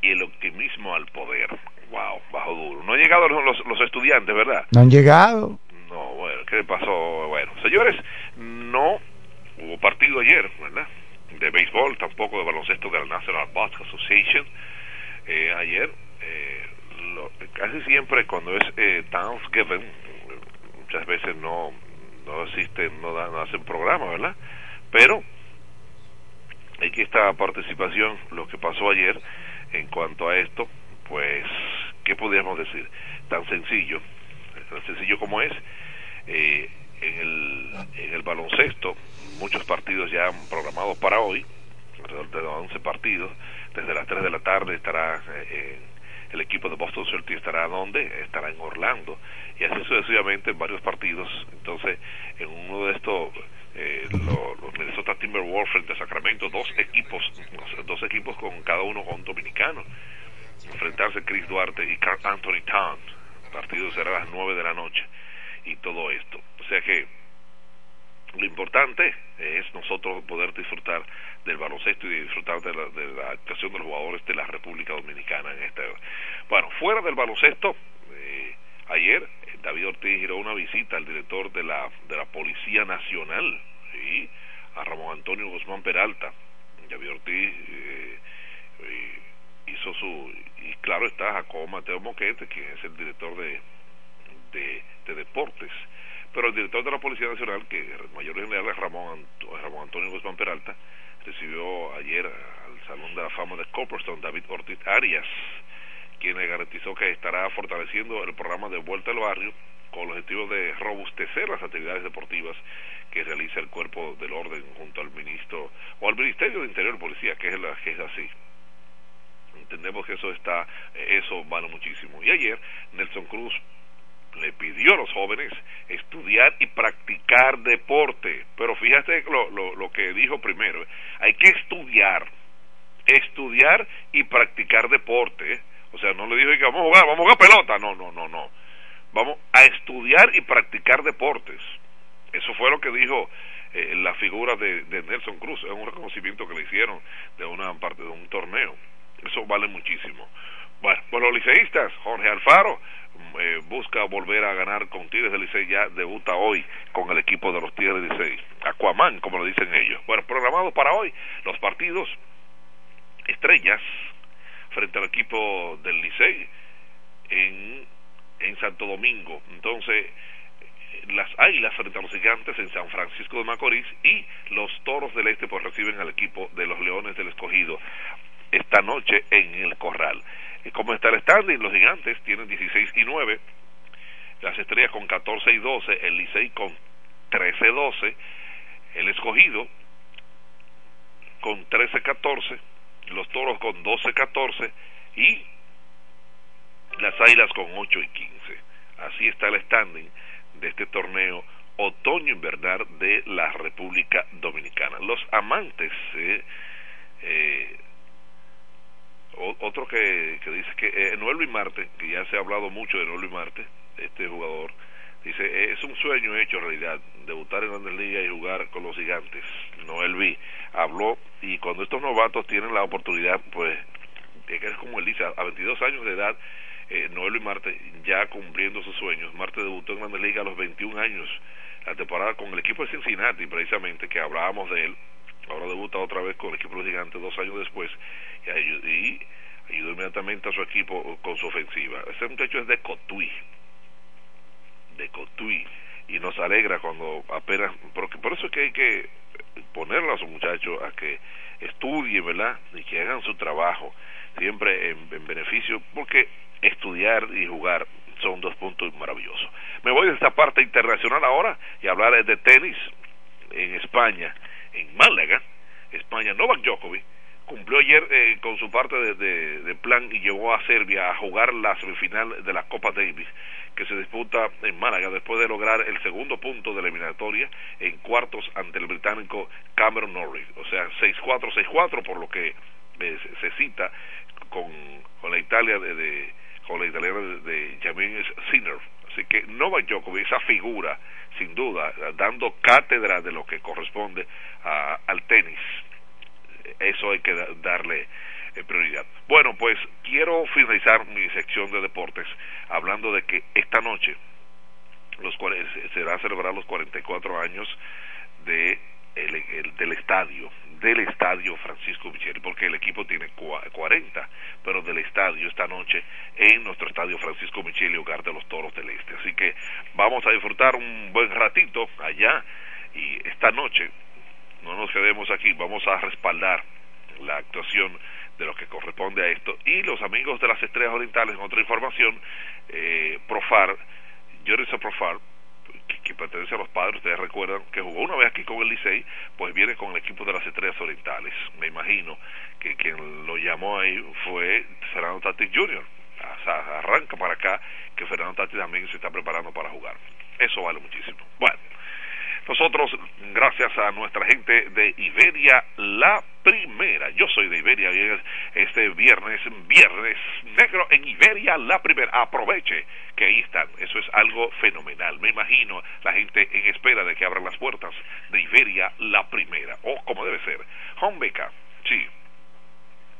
y el optimismo al poder. Wow, bajo duro. No han llegado los, estudiantes, ¿verdad? No han llegado. No, bueno, ¿qué pasó? Bueno, señores, no hubo partido ayer, ¿verdad? De béisbol, tampoco de baloncesto de la National Basketball Association. Eh, ayer, eh, lo- casi siempre cuando es eh, Thanksgiving, muchas veces no no existen, no, dan, no hacen programa, ¿verdad? Pero aquí esta participación, lo que pasó ayer en cuanto a esto, pues, ¿qué podríamos decir? Tan sencillo, tan sencillo como es, eh, en, el, en el baloncesto, muchos partidos ya han programados para hoy, alrededor de 11 partidos, desde las 3 de la tarde estará eh, el equipo de Boston Celtics estará donde estará en Orlando. Y así sucesivamente en varios partidos. Entonces en uno de estos eh, lo- los Minnesota Timberwolves frente a Sacramento dos equipos dos equipos con cada uno con dominicanos enfrentarse Chris Duarte y Carl Anthony Town el partido será a las 9 de la noche y todo esto. O sea que lo importante es nosotros poder disfrutar del baloncesto y disfrutar de la, de la actuación de los jugadores de la República Dominicana en este bueno fuera del baloncesto eh, ayer eh, David Ortiz giró una visita al director de la de la Policía Nacional ¿sí? a Ramón Antonio Guzmán Peralta David Ortiz eh, hizo su y claro está Jacobo Mateo Moquete quien es el director de de, de deportes pero el director de la Policía Nacional, que el mayor general Ramón, Ant- Ramón Antonio Guzmán Peralta, recibió ayer al Salón de la Fama de Copperstone David Ortiz Arias, quien le garantizó que estará fortaleciendo el programa de Vuelta al Barrio con el objetivo de robustecer las actividades deportivas que realiza el cuerpo del orden junto al ministro o al Ministerio de Interior Policía, que es, la, que es así. Entendemos que eso está eso vale muchísimo. Y ayer Nelson Cruz le pidió a los jóvenes estudiar y practicar deporte. Pero fíjate lo, lo, lo que dijo primero, hay que estudiar, estudiar y practicar deporte. O sea, no le dijo que vamos a jugar, vamos a jugar pelota, no, no, no, no. Vamos a estudiar y practicar deportes. Eso fue lo que dijo eh, la figura de, de Nelson Cruz, es un reconocimiento que le hicieron de una parte de un torneo. Eso vale muchísimo. Bueno, pues los liceístas, Jorge Alfaro, eh, busca volver a ganar con Tigres del Licey, ya debuta hoy con el equipo de los Tigres del Licey, Aquaman, como lo dicen ellos. Bueno, programado para hoy los partidos estrellas frente al equipo del Licey en, en Santo Domingo. Entonces, las Águilas frente a los Gigantes en San Francisco de Macorís y los Toros del Este pues reciben al equipo de los Leones del Escogido esta noche en el Corral. Como está el standing, los Gigantes tienen 16 y 9, las Estrellas con 14 y 12, el Licey con 13 y 12, el Escogido con 13 y 14, los Toros con 12 y 14 y las Águilas con 8 y 15. Así está el standing de este torneo otoño invernal de la República Dominicana. Los amantes, eh, eh, otro que, que, dice que eh, Noel Marte, que ya se ha hablado mucho de Noel Marte, este jugador, dice, es un sueño hecho realidad, debutar en Grandes Ligas y jugar con los gigantes. Noel habló y cuando estos novatos tienen la oportunidad, pues, es como él dice, a 22 años de edad, eh, Noel y Marte ya cumpliendo sus sueños. Marte debutó en Grandes Ligas a los 21 años, la temporada con el equipo de Cincinnati, precisamente, que hablábamos de él. Ahora debuta otra vez con el equipo de los gigantes dos años después y, ayudó, y ayudó inmediatamente a su equipo con su ofensiva. Ese muchacho es de Cotuí, de Cotuí, y nos alegra cuando apenas, porque por eso es que hay que ponerle a su muchachos a que estudien, ¿verdad? Y que hagan su trabajo, siempre en, en beneficio, porque estudiar y jugar son dos puntos maravillosos. Me voy de esta parte internacional ahora y hablar de tenis en España, en Málaga, España. Novak Djokovic cumplió ayer eh, con su parte de, de, plan y llegó a Serbia a jugar la semifinal de la Copa Davis que se disputa en Málaga después de lograr el segundo punto de eliminatoria en cuartos ante el británico Cameron Norrie. O sea, 6-4, 6-4 por lo que eh, se cita con, con la Italia de, con la italiana de, de Sinner. Así que Novak Djokovic, esa figura, sin duda, dando cátedra de lo que corresponde a, al tenis. Eso hay que darle eh, prioridad. Bueno, pues quiero finalizar mi sección de deportes hablando de que esta noche los será celebrar los 44 años de el, el, del estadio del estadio Francisco Micheli, porque el equipo tiene 40, pero del estadio esta noche en nuestro estadio Francisco Micheli, hogar de los Toros del Este. Así que vamos a disfrutar un buen ratito allá y esta noche no nos quedemos aquí, vamos a respaldar la actuación de lo que corresponde a esto y los amigos de las Estrellas Orientales, en otra información, eh, Profar, Jorisa Profar, que, pertenece a los padres, ustedes recuerdan que jugó una vez aquí con el Licey, pues viene con el equipo de las Estrellas Orientales. Me imagino que quien lo llamó ahí fue Fernando Tati Jr. Arranca para acá que Fernando Tati también se está preparando para jugar. Eso vale muchísimo. Bueno, nosotros, gracias a nuestra gente de Iberia, la primera. Yo soy de Iberia este viernes, viernes negro en Iberia, la primera. Aproveche que ahí están. Eso es algo fenomenal. Me imagino la gente en espera de que abran las puertas de Iberia, la primera. O como debe ser. Homebeca, sí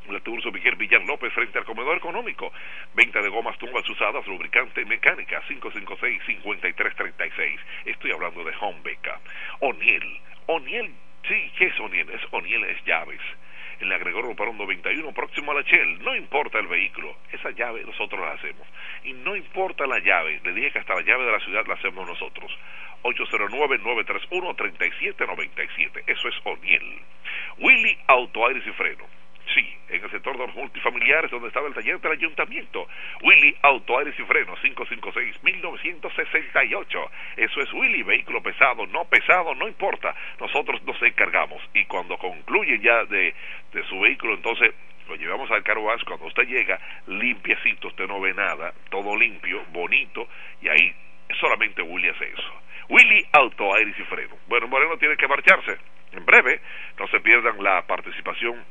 Latourzo Miguel Villar López frente al comedor económico. Venta de gomas tumbas usadas, lubricante mecánica 556-5336. Estoy hablando de Homebeca. Oniel. Oniel, sí, ¿qué es Oniel? Es Oniel es llaves. El agregó para un 91 próximo a la Shell. No importa el vehículo, esa llave nosotros la hacemos. Y no importa la llave, le dije que hasta la llave de la ciudad la hacemos nosotros. 809-931-3797. Eso es Oniel. Willy Auto Aires y Freno Sí, en el sector de los multifamiliares donde estaba el taller del ayuntamiento. Willy Auto Aires y Frenos 556-1968. Eso es Willy, vehículo pesado, no pesado, no importa. Nosotros nos encargamos. Y cuando concluyen ya de, de su vehículo, entonces lo llevamos al carwash. Cuando usted llega, limpiecito, usted no ve nada, todo limpio, bonito, y ahí solamente Willy hace eso. Willy Auto Aires y Freno. Bueno, Moreno tiene que marcharse. En breve, no se pierdan la participación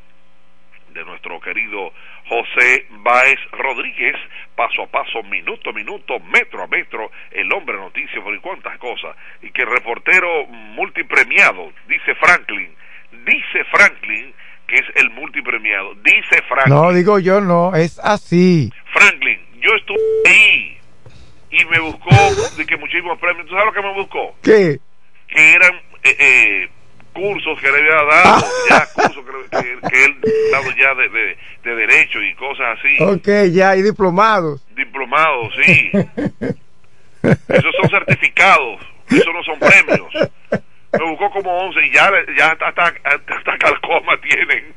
de nuestro querido José Báez Rodríguez paso a paso, minuto a minuto, metro a metro, el hombre noticia, por y cuántas cosas. Y que el reportero multipremiado, dice Franklin, dice Franklin, que es el multipremiado, dice Franklin. No, digo yo no, es así. Franklin, yo estuve ahí y me buscó de que muchísimos premios. ¿Tú sabes lo que me buscó? ¿Qué? Que eran eh, eh, cursos que le había dado, ya cursos que, que, que él ha dado ya de, de, de derecho y cosas así. Ok, ya, y diplomados. Diplomados, sí. Esos son certificados, esos no son premios. Me buscó como 11 y ya, ya hasta, hasta, hasta calcoma tienen.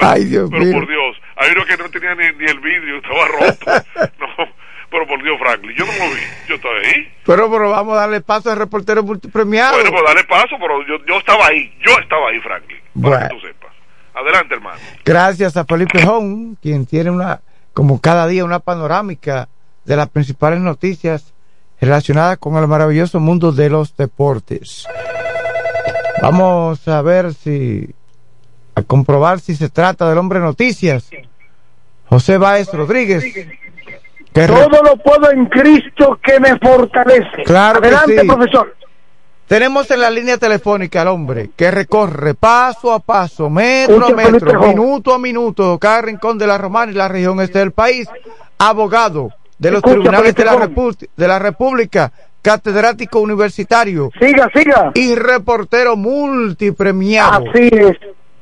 Ay, Dios pero mío. por Dios, hay uno que no tenía ni, ni el vidrio, estaba roto. No, pero por Dios, Franklin, yo no lo vi, yo estaba ahí. Pero, pero vamos a darle paso al reportero multipremiado. Bueno, pues dale paso, pero yo, yo estaba ahí, yo estaba ahí, Franklin, para Bueno. que tú sepas. Adelante, hermano. Gracias a Felipe Hong, quien tiene una, como cada día, una panorámica de las principales noticias relacionadas con el maravilloso mundo de los deportes. Vamos a ver si, a comprobar si se trata del hombre noticias. José Báez Rodríguez. Todo lo puedo en Cristo que me fortalece. Claro que Adelante, sí. profesor. Tenemos en la línea telefónica al hombre que recorre paso a paso, metro a metro, minuto a minuto, cada rincón de la Romana y la región este del país, abogado de los Escucha, tribunales de la, Repu- de la República, catedrático universitario. Siga, siga. Y reportero multipremiado. Así es.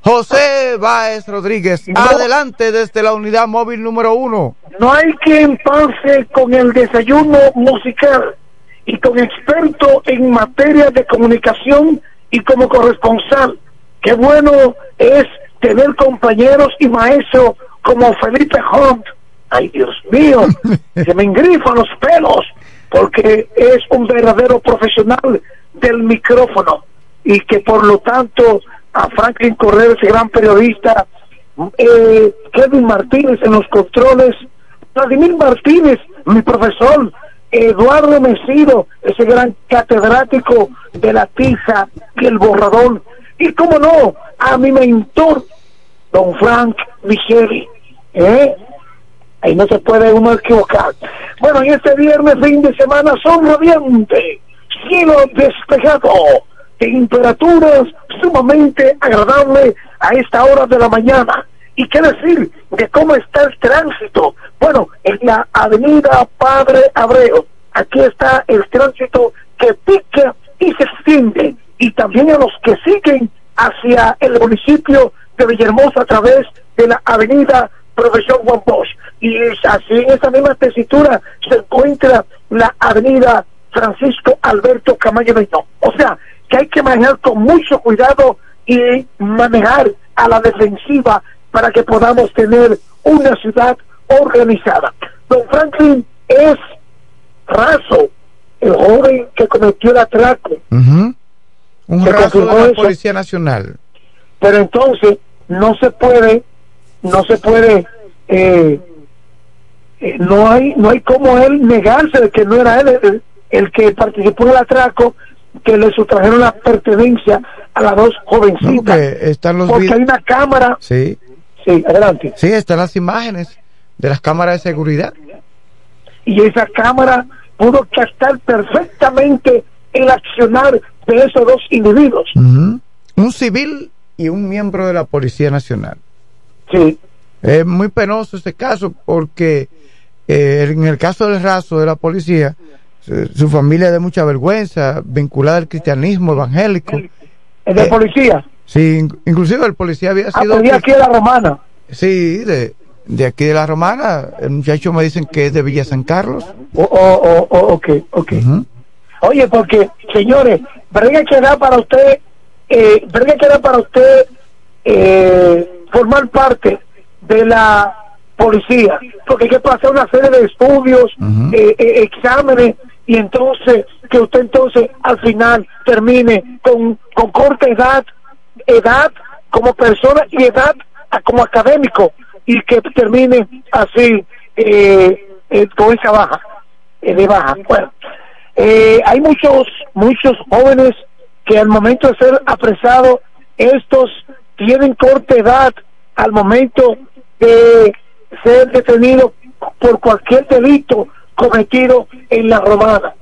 José Báez Rodríguez, No. adelante desde la unidad móvil número uno. No hay quien pase con el desayuno musical y con experto en materia de comunicación y como corresponsal. Qué bueno es tener compañeros y maestros como Felipe Hunt. Ay, Dios mío, se me engrifan los pelos porque es un verdadero profesional del micrófono y que por lo tanto a Franklin Correa, ese gran periodista, eh, Kevin Martínez en los controles, Vladimir Martínez, mi profesor, Eduardo Mesido, ese gran catedrático de la tiza y el borrador, y cómo no, a mi mentor, don Frank Micheli, ¿eh? Ahí no se puede uno equivocar. Bueno, y este viernes, fin de semana, son cielo despejado, temperaturas sumamente agradables a esta hora de la mañana. ¿Y qué decir de cómo está el tránsito? Bueno, en la avenida Padre Abreu, aquí está el tránsito que pica y se extiende. Y también a los que siguen hacia el municipio de Villahermosa a través de la avenida Profesor Juan Bosch. Y es así, en esa misma tesitura se encuentra la avenida Francisco Alberto Camayo. O sea, que hay que manejar con mucho cuidado y manejar a la defensiva para que podamos tener una ciudad organizada. Don Franklin es raso, el joven que cometió el atraco. Un Se raso de la eso. Policía Nacional. pero entonces no se puede, no se puede, eh, eh, no hay, no hay como él negarse de que no era él el, el que participó en el atraco, que le sustrajeron la pertenencia a las dos jovencitas, Porque están los porque vid- hay una cámara, Sí. sí, adelante, Sí, están las imágenes de las cámaras de seguridad. y esa cámara pudo captar perfectamente el accionar de esos dos individuos. Un civil y un miembro de la Policía Nacional. Sí. Es muy penoso este caso porque eh, en el caso del raso de la policía, su, su familia es de mucha vergüenza, vinculada al cristianismo evangélico. ¿El de Eh, policía? Sí, in- inclusive el policía había Ah, sido... pues de aquí a la romana. Sí, de, de aquí de la Romana. El muchacho me dicen que es de Villa San Carlos. O, o, o, o- ok, ok. Oye, porque, señores, ¿verdad que da para usted, eh, verdad que da para usted eh, formar parte de la policía? Porque hay que pasar una serie de estudios, eh, eh, exámenes, y entonces, que usted entonces al final termine con, con corta edad, edad como persona y edad como académico, y que termine así eh, eh, con esa baja, eh, de baja. Bueno, eh, hay muchos, muchos jóvenes que al momento de ser apresados, estos tienen corta edad al momento de ser detenidos por cualquier delito cometido en la romana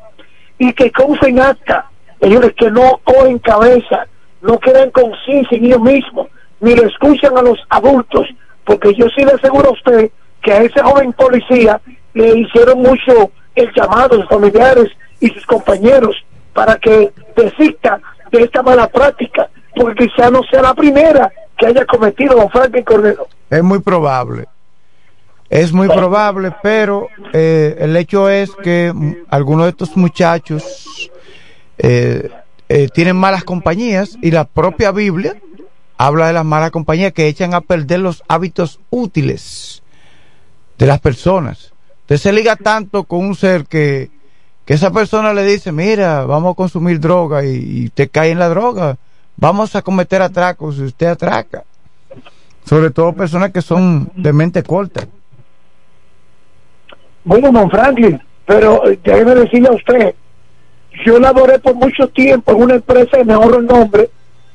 y que consten acta, señores, que no cogen cabeza, no quedan conciencia en ellos mismos, ni le escuchan a los adultos, porque yo sí le aseguro a usted que a ese joven policía le hicieron mucho el llamado, sus familiares y sus compañeros, para que desista de esta mala práctica, porque quizá no sea la primera que haya cometido don Franklin Cordero. Es muy probable. Es muy probable, pero eh, el hecho es que algunos de estos muchachos eh, eh, tienen malas compañías y la propia Biblia habla de las malas compañías que echan a perder los hábitos útiles de las personas. Usted se liga tanto con un ser que, que esa persona le dice, mira, vamos a consumir droga y, y usted cae en la droga, vamos a cometer atracos y usted atraca. Sobre todo personas que son de mente corta. Bueno, don Franklin, pero eh, déjeme decirle a usted, yo laboré por mucho tiempo en una empresa de mejor nombre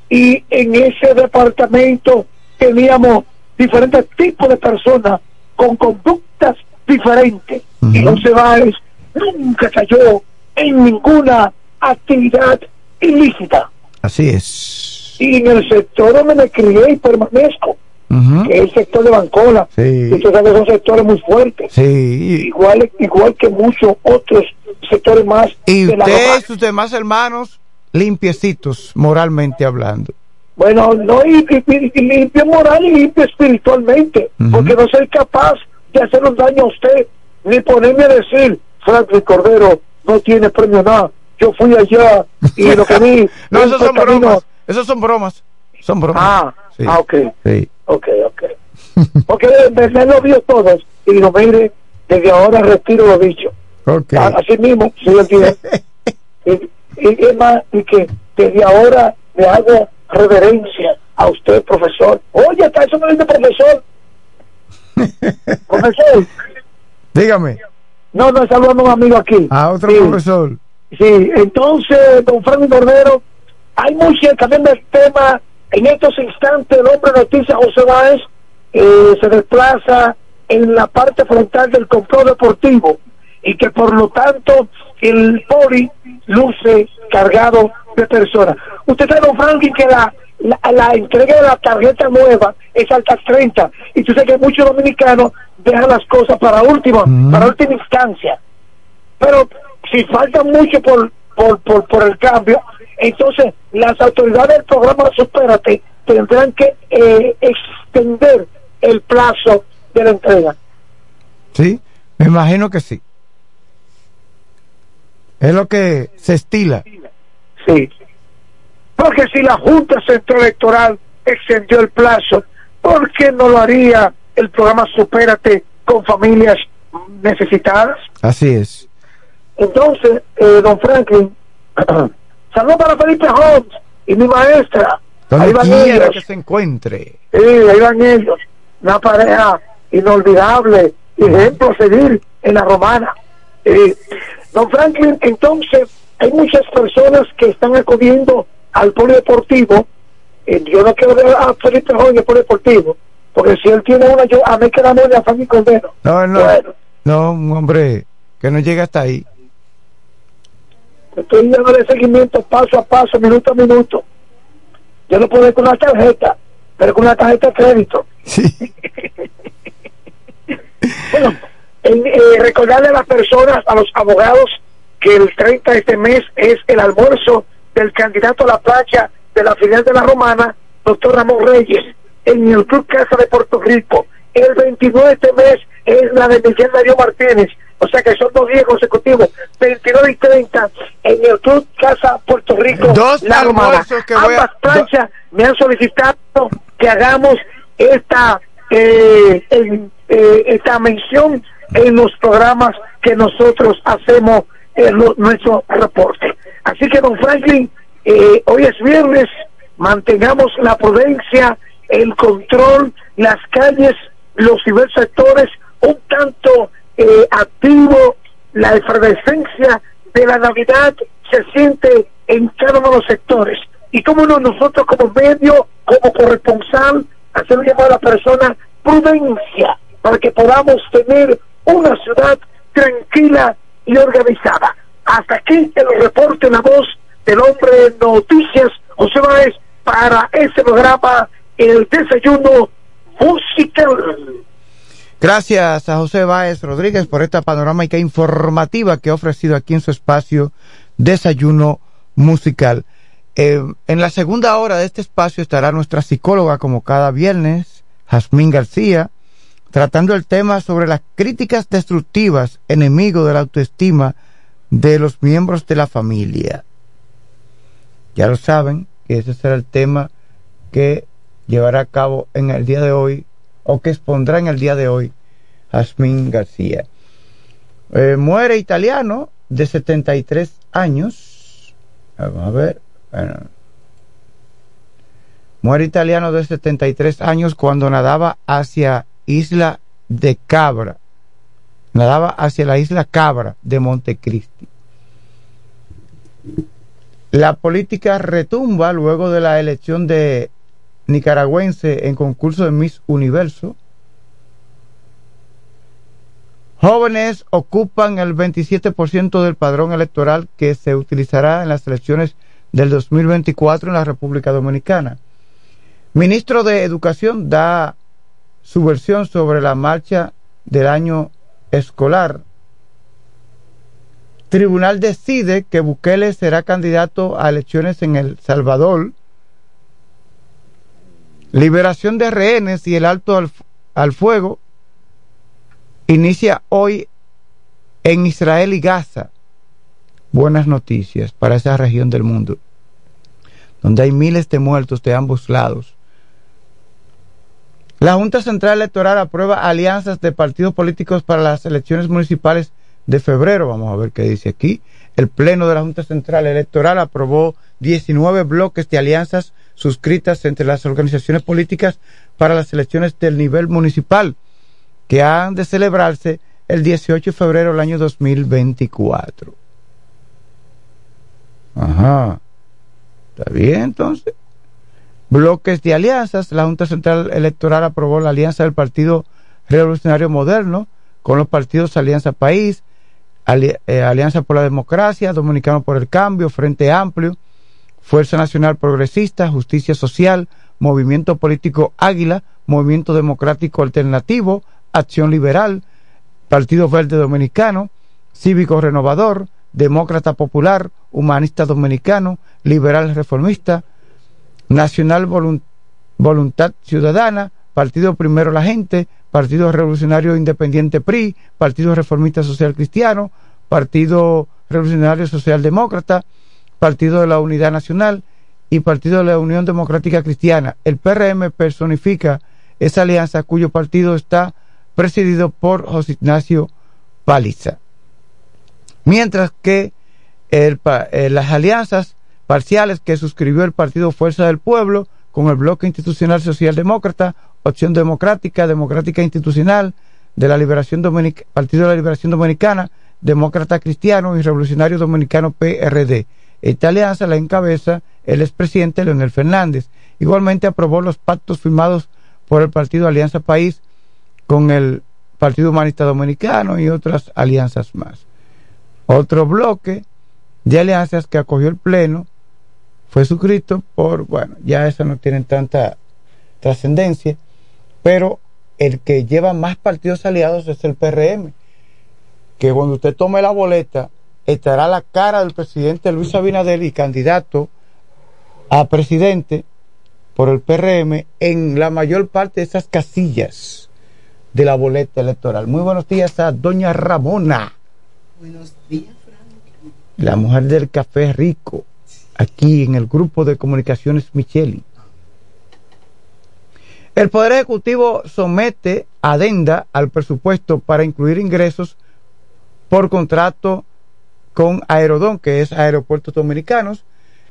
y en ese departamento teníamos diferentes tipos de personas con conductas diferentes. Y José Báez nunca cayó en ninguna actividad ilícita. Así es. Y en el sector donde me crié y permanezco, que es el sector de Bancola, Sí. usted sabe que son sectores muy fuertes. Sí. Igual, igual que muchos otros sectores más Y de usted sus demás hermanos limpiecitos, moralmente hablando. Bueno, no, y, y- y- y limpio moral y limpio espiritualmente, porque no soy capaz de hacer un daño a usted, ni ponerme a decir, Franklin Cordero no tiene premio nada. Yo fui allá y lo que vi. No, es esos son bromas. Esos son bromas. Son bromas. Ah, Sí. ah, ok, Sí. Ok, ok. Porque me, me lo vio todos y digo, mire, desde ahora retiro lo dicho. Ok. A- Así mismo, sí, yo entiendo. y, y, es más, y que desde ahora le hago reverencia a usted, profesor. Oye, hasta eso me dice profesor. profesor. Dígame. No, no, está hablando un amigo aquí. A otro Sí. profesor. Sí, entonces, don Franklin Cordero, hay mucha, cambiando el tema, en estos instantes el hombre noticia José Báez eh, se desplaza en la parte frontal del complot deportivo y que por lo tanto el poli luce cargado de personas. Usted sabe, don Franklin, que la, la, la entrega de la tarjeta nueva es hasta 30 y tú sabes que muchos dominicanos dejan las cosas para última, para última instancia pero si falta mucho por, por, por, por el cambio, entonces las autoridades del programa Supérate tendrán que eh, extender el plazo de la entrega. Sí, me imagino que sí. Es lo que se estila. Sí. Porque si la Junta Central Electoral extendió el plazo, ¿por qué no lo haría el programa Supérate con familias necesitadas? Así es. Entonces, eh, don Franklin, saludos para Felipe Holmes y mi maestra. Ahí Donde van quiera ellos. que se encuentre. Sí, ahí van ellos. Una pareja inolvidable, ejemplo a seguir en la romana. Eh, don Franklin, entonces, hay muchas personas que están acudiendo al polideportivo. Eh, yo no quiero ver a Felipe Holmes en el polideportivo, porque si él tiene una, yo a mí que la a Franklin Cordero. No, no. Bueno. No, un hombre que no llega hasta ahí. Estoy dándole seguimiento paso a paso, minuto a minuto. Yo lo puedo ver con una tarjeta, pero con una tarjeta de crédito. bueno, en- eh, recordarle a las personas, a los abogados, que el 30 de este mes es el almuerzo del candidato a la plancha de la filial de la Romana, doctor Ramón Reyes, en el Club Casa de Puerto Rico. El 29 de este mes es la de Miguel Darío Martínez, o sea que son dos días consecutivos, 29 y 30 en el Club Casa Puerto Rico. Dos la Romana. almuerzos que voy a- Ambas planchas me han solicitado que hagamos esta eh, en- eh, esta mención en los programas que nosotros hacemos en lo- nuestro reporte. Así que, don Franklin, eh, hoy es viernes, mantengamos la prudencia, el control, las calles, los diversos sectores, un tanto eh, activo, la efervescencia de la Navidad se siente en cada uno de los sectores. Y como no, nosotros como medio, como corresponsal, hacer un llamado a la persona prudencia para que podamos tener una ciudad tranquila y organizada. Hasta aquí el reporte la voz del hombre de noticias, José Báez, para ese programa, el desayuno musical. Gracias a José Báez Rodríguez por esta panorámica informativa que ha ofrecido aquí en su espacio Desayuno Musical. Eh, en la segunda hora de este espacio estará nuestra psicóloga como cada viernes, Jazmín García, tratando el tema sobre las críticas destructivas, enemigo de la autoestima de los miembros de la familia. Ya lo saben, que ese será el tema que llevará a cabo en el día de hoy, o que expondrá en el día de hoy, Jazmín García. Eh, muere italiano de 73 años. Vamos a ver. Muere italiano de 73 años cuando nadaba hacia isla de Cabra. Nadaba hacia la isla Cabra de Montecristi. La política retumba luego de la elección de nicaragüense en concurso de Miss Universo. Jóvenes ocupan el 27% del padrón electoral que se utilizará en las elecciones del 2024 en la República Dominicana. Ministro de Educación da su versión sobre la marcha del año escolar. Tribunal decide que Bukele será candidato a elecciones en El Salvador. Liberación de rehenes y el alto al, al fuego inicia hoy en Israel y Gaza. Buenas noticias para esa región del mundo, donde hay miles de muertos de ambos lados. La Junta Central Electoral aprueba alianzas de partidos políticos para las elecciones municipales de febrero. Vamos a ver qué dice aquí. El Pleno de la Junta Central Electoral aprobó 19 bloques de alianzas suscritas entre las organizaciones políticas para las elecciones del nivel municipal que han de celebrarse el 18 de febrero del año 2024. Ajá. ¿Está bien entonces? bloques de alianzas. La Junta Central Electoral aprobó la alianza del Partido Revolucionario Moderno con los partidos Alianza País, eh, Alianza por la Democracia, Dominicano por el Cambio, Frente Amplio, Fuerza Nacional Progresista, Justicia Social, Movimiento Político Águila, Movimiento Democrático Alternativo, Acción Liberal, Partido Verde Dominicano, Cívico Renovador, Demócrata Popular, Humanista Dominicano, Liberal Reformista, Nacional Voluntad Ciudadana, Partido Primero la Gente, Partido Revolucionario Independiente PRI, Partido Reformista Social Cristiano, Partido Revolucionario Social Demócrata, Partido de la Unidad Nacional y Partido de la Unión Democrática Cristiana. El PRM personifica esa alianza cuyo partido está presidido por José Ignacio Paliza. Mientras que eh, las alianzas parciales que suscribió el Partido Fuerza del Pueblo con el Bloque Institucional Socialdemócrata, Opción Democrática, Democrática Institucional, de la Liberación Partido de la Liberación Dominicana, Demócrata Cristiano y Revolucionario Dominicano PRD. Esta alianza la encabeza el expresidente Leonel Fernández. Igualmente aprobó los pactos firmados por el Partido Alianza País con el Partido Humanista Dominicano y otras alianzas más. Otro bloque de alianzas que acogió el Pleno fue suscrito por, bueno, ya eso no tiene tanta trascendencia, pero el que lleva más partidos aliados es el PRM, que cuando usted tome la boleta estará la cara del presidente Luis Abinader y candidato a presidente por el PRM en la mayor parte de esas casillas de la boleta electoral. Muy buenos días a doña Ramona. Buenos días, Frank. La mujer del café rico aquí en el grupo de comunicaciones Micheli. El Poder Ejecutivo somete adenda al presupuesto para incluir ingresos por contrato con Aerodón, que es Aeropuertos Dominicanos.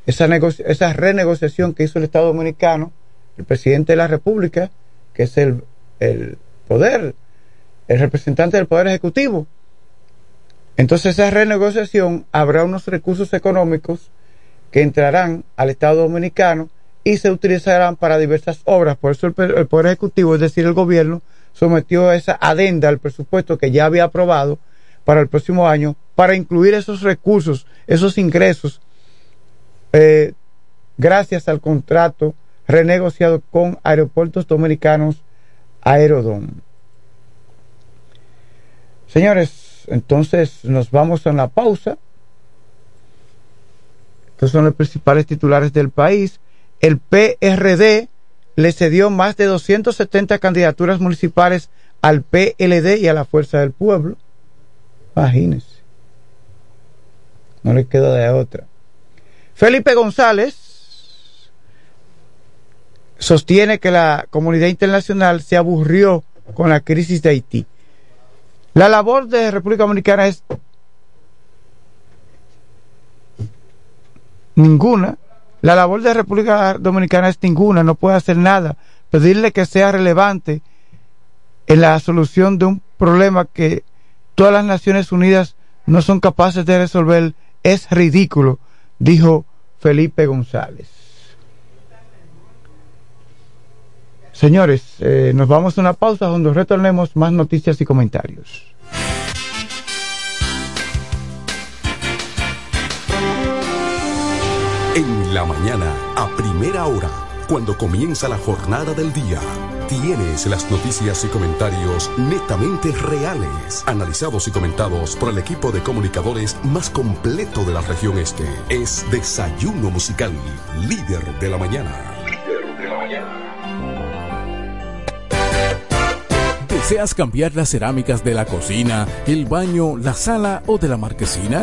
Esa, renegociación que hizo el Estado Dominicano, el presidente de la República, que es el, el poder, el representante del Poder Ejecutivo. Entonces esa renegociación habrá unos recursos económicos que entrarán al Estado Dominicano y se utilizarán para diversas obras. Por eso el, Poder Ejecutivo, es decir, el gobierno, sometió esa adenda al presupuesto que ya había aprobado para el próximo año para incluir esos recursos, esos ingresos, eh, gracias al contrato renegociado con Aeropuertos Dominicanos Aerodom. Señores, entonces nos vamos a una pausa. Estos son los principales titulares del país. El PRD le cedió más de 270 candidaturas municipales al PLD y a la Fuerza del Pueblo. Imagínense. No le queda de otra. Felipe González sostiene que la comunidad internacional se aburrió con la crisis de Haití. La labor de República Dominicana es ninguna. La labor de República Dominicana es ninguna, no puede hacer nada. Pedirle que sea relevante en la solución de un problema que todas las Naciones Unidas no son capaces de resolver es ridículo, dijo Felipe González. Señores, eh, nos vamos a una pausa donde retornemos más noticias y comentarios. En la mañana, a primera hora, cuando comienza la jornada del día, tienes las noticias y comentarios netamente reales, analizados y comentados por el equipo de comunicadores más completo de la región este. Es Desayuno Musical, líder de la mañana. ¿Deseas cambiar las cerámicas de la cocina, el baño, la sala o de la marquesina?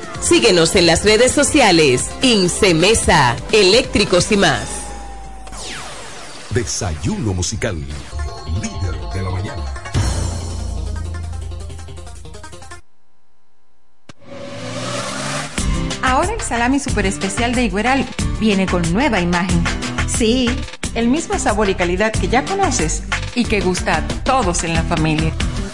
Síguenos en las redes sociales. Incemesa, eléctricos y más. Desayuno musical. Líder de la mañana. Ahora el salami super especial de Igueral viene con nueva imagen. Sí, el mismo sabor y calidad que ya conoces y que gusta a todos en la familia.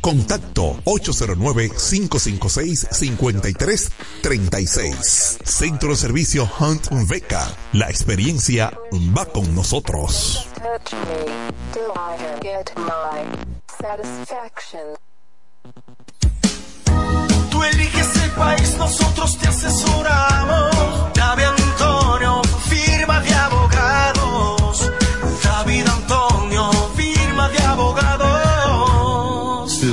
Contacto 809-556-5336. Centro de Servicio Hunt Beca. La experiencia va con nosotros. Tú eliges el país, nosotros te asesoramos. David Antonio, firma de abogados.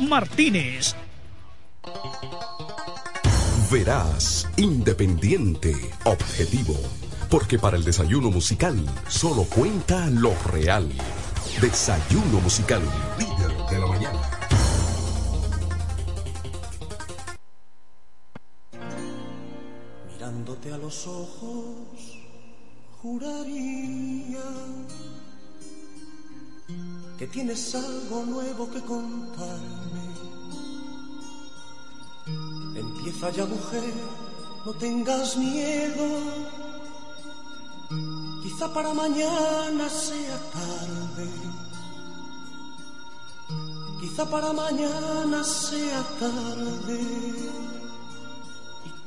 Martínez. Verás, independiente, objetivo. Porque para el desayuno musical solo cuenta lo real. Desayuno musical, líder de la mañana. Mirándote a los ojos, juraría que tienes algo nuevo que contarme. Empieza ya mujer, no tengas miedo. Quizá para mañana sea tarde. Quizá para mañana sea tarde.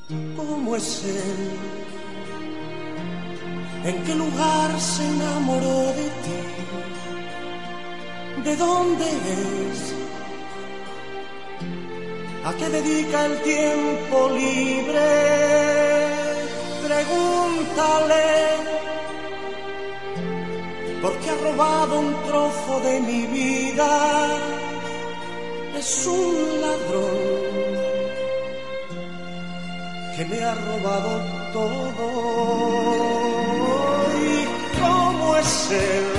¿Y cómo es él? ¿En qué lugar se enamoró de ti? ¿De dónde es? ¿A qué dedica el tiempo libre? Pregúntale, porque ha robado un trozo de mi vida. Es un ladrón que me ha robado todo. ¿Y cómo es él?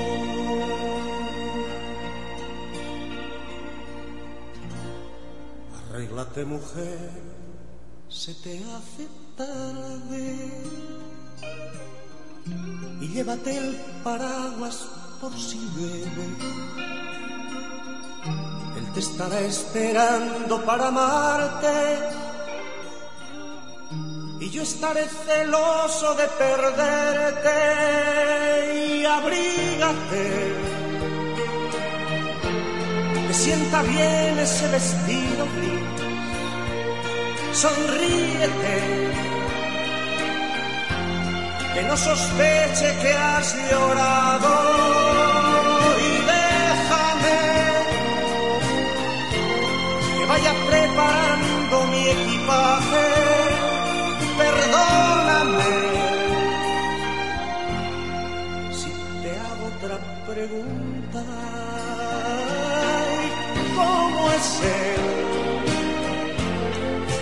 Arréglate mujer, se te hace tarde y llévate el paraguas por si llueve. Él te estará esperando para amarte y yo estaré celoso de perderte y abrígate. Que sienta bien ese vestido sonríete que no sospeche que has llorado y déjame que vaya preparando mi equipaje. Perdóname si te hago otra pregunta. ¿Cómo es él?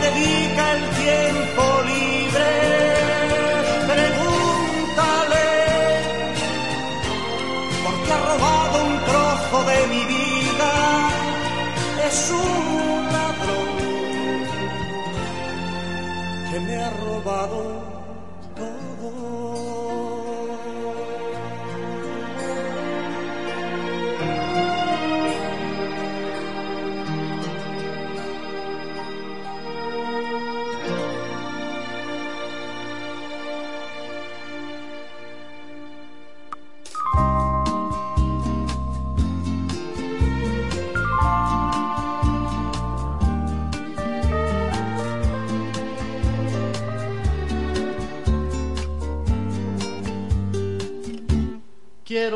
Dedica el tiempo libre? Pregúntale, porque ha robado un trozo de mi vida. Es un ladrón que me ha robado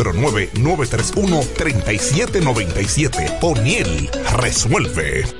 809-931-3797. O'Neill resuelve.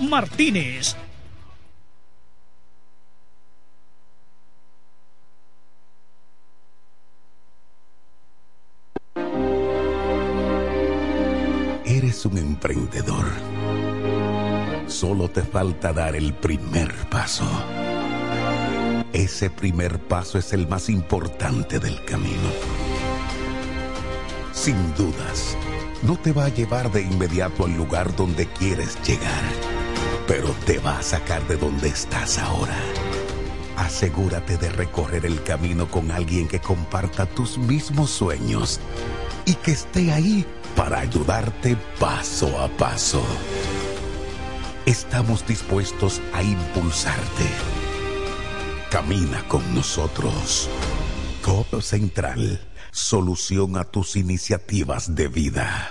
Martínez. Eres un emprendedor. Solo te falta dar el primer paso. Ese primer paso es el más importante del camino. Sin dudas, no te va a llevar de inmediato al lugar donde quieres llegar, pero te va a sacar de donde estás ahora. Asegúrate de recorrer el camino con alguien que comparta tus mismos sueños y que esté ahí para ayudarte paso a paso. Estamos dispuestos a impulsarte. Camina con nosotros. Codo Central, solución a tus iniciativas de vida.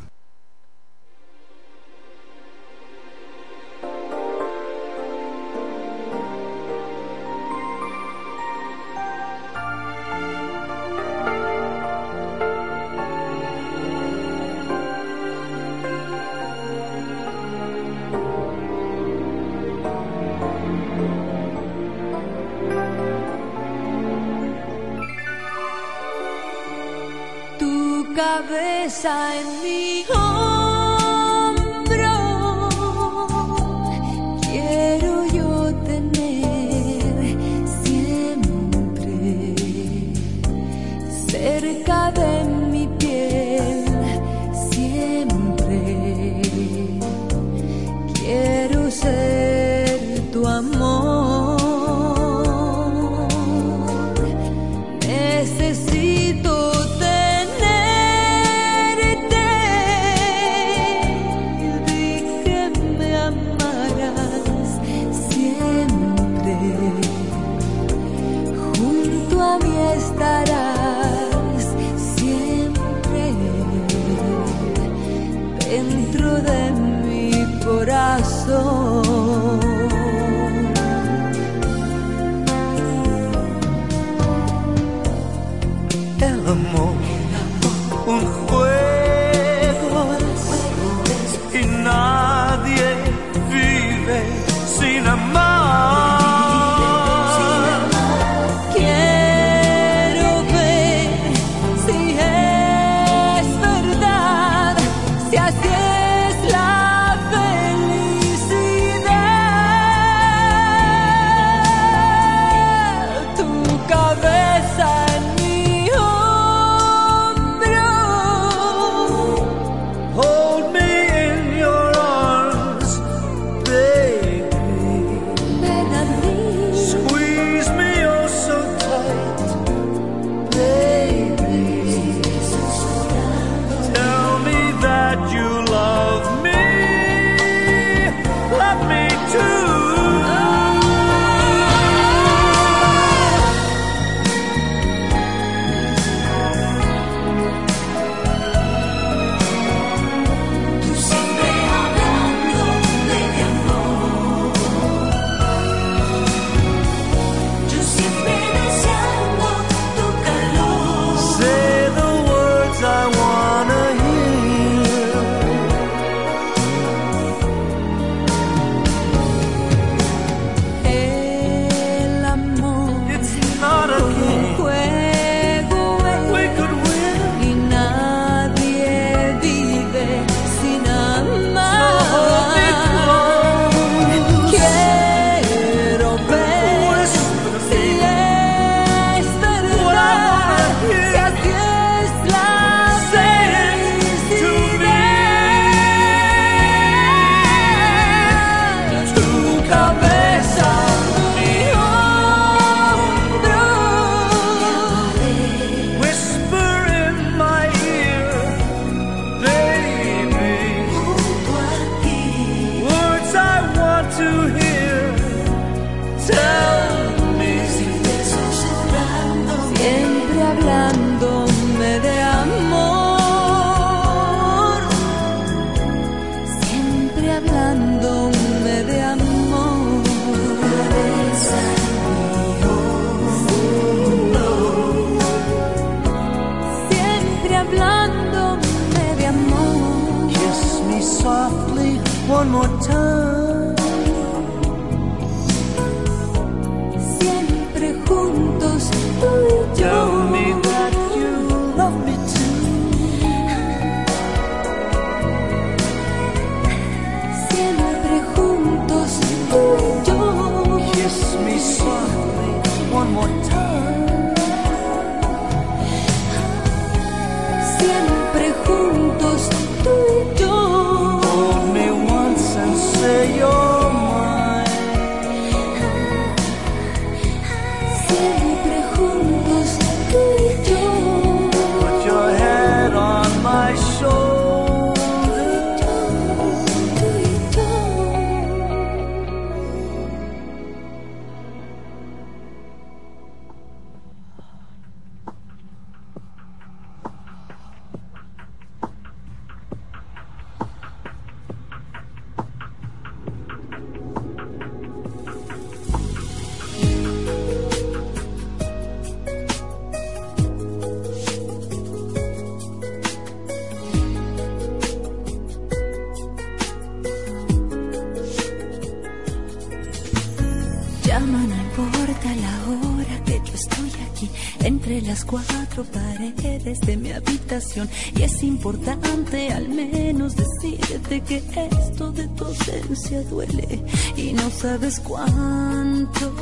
Ausencia duele y no sabes cuánto.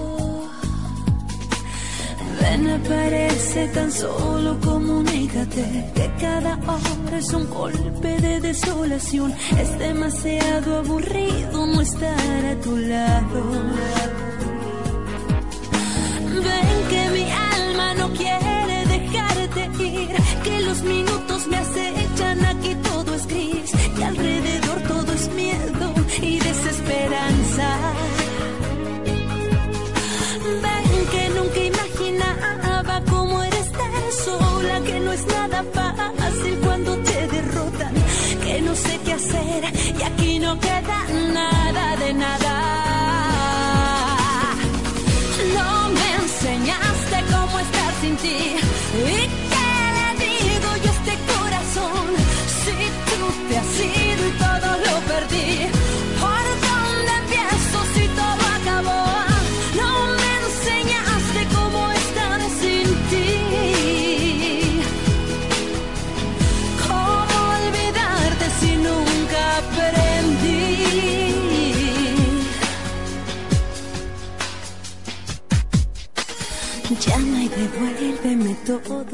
Ven, aparece tan solo comunícate que cada hora es un golpe de desolación. Es demasiado aburrido no estar a tu lado. Ven que mi alma no quiere dejarte ir, que los minutos me acechan, aquí todo desesperanza. Ven que nunca imaginaba cómo eres tan sola, que no es nada fácil cuando te derrotan, que no sé qué hacer y aquí no queda nada de nada. No me enseñaste cómo estar sin ti. ¿Y qué le digo yo este corazón? Te has ido todo lo perdí.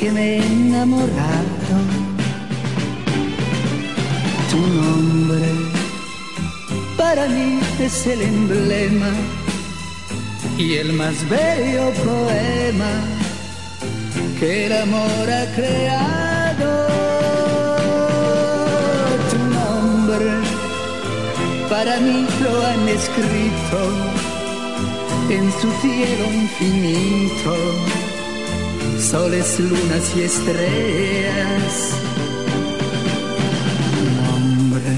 Que me he enamorado. Tu nombre para mí es el emblema y el más bello poema que el amor ha creado. Tu nombre para mí lo han escrito en su cielo infinito, soles, lunas y estrellas. Tu nombre,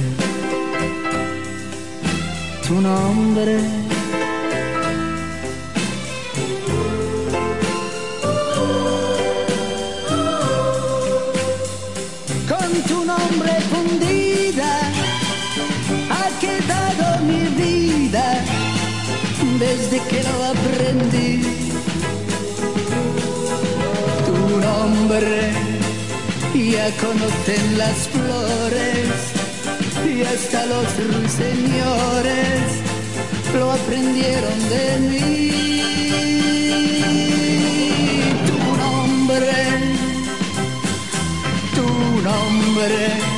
tu nombre. Con tu nombre fundida ha quedado mi vida desde que lo aprendí. Nombre ya conocen las flores y hasta los ruiseñores lo aprendieron de mí. Tu nombre, tu nombre.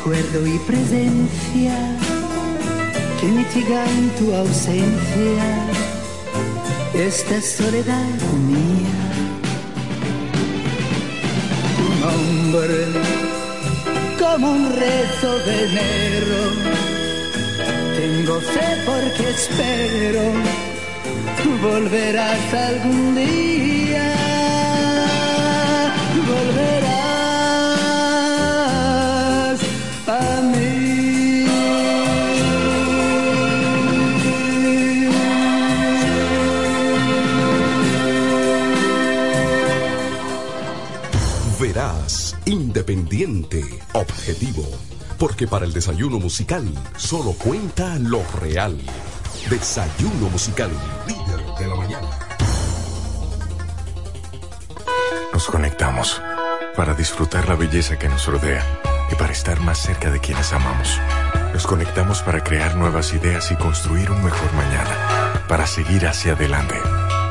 Recuerdo y presencia que mitiga tu ausencia esta soledad mía. Tu nombre como un rezo de. Tengo fe porque espero volverás algún día. Independiente, objetivo. Porque para el desayuno musical solo cuenta lo real. Desayuno musical, líder de la mañana. Nos conectamos para disfrutar la belleza que nos rodea y para estar más cerca de quienes amamos. Nos conectamos para crear nuevas ideas y construir un mejor mañana, para seguir hacia adelante.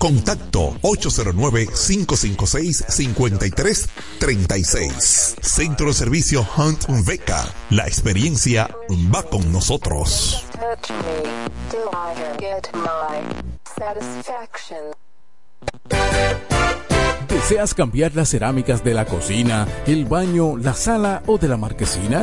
Contacto 809-556-5336. Centro de servicio Hunt Beca. La experiencia va con nosotros. ¿Deseas cambiar las cerámicas de la cocina, el baño, la sala o de la marquesina?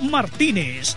Martínez.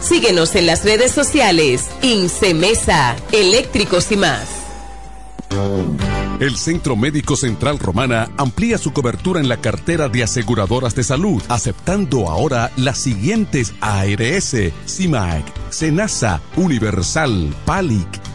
Síguenos en las redes sociales. Incemesa, eléctricos y más. El Centro Médico Central Romana amplía su cobertura en la cartera de aseguradoras de salud, aceptando ahora las siguientes ARS, CIMAC, SENASA, Universal, PALIC,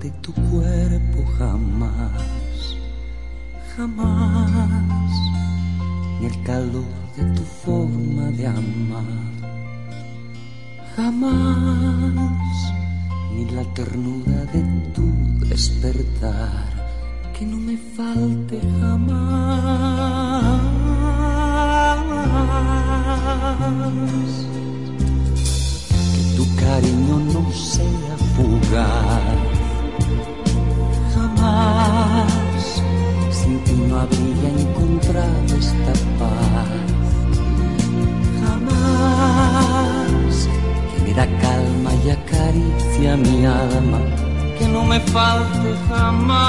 Falte tu cuerpo jamás, jamás, ni el calor de tu forma de amar, jamás, ni la ternura de tu despertar, que no me falte jamás que tu cariño no sea fugaz. Jamás sin ti no habría encontrado esta paz. Jamás que me da calma y acaricia mi alma, que no me falte jamás.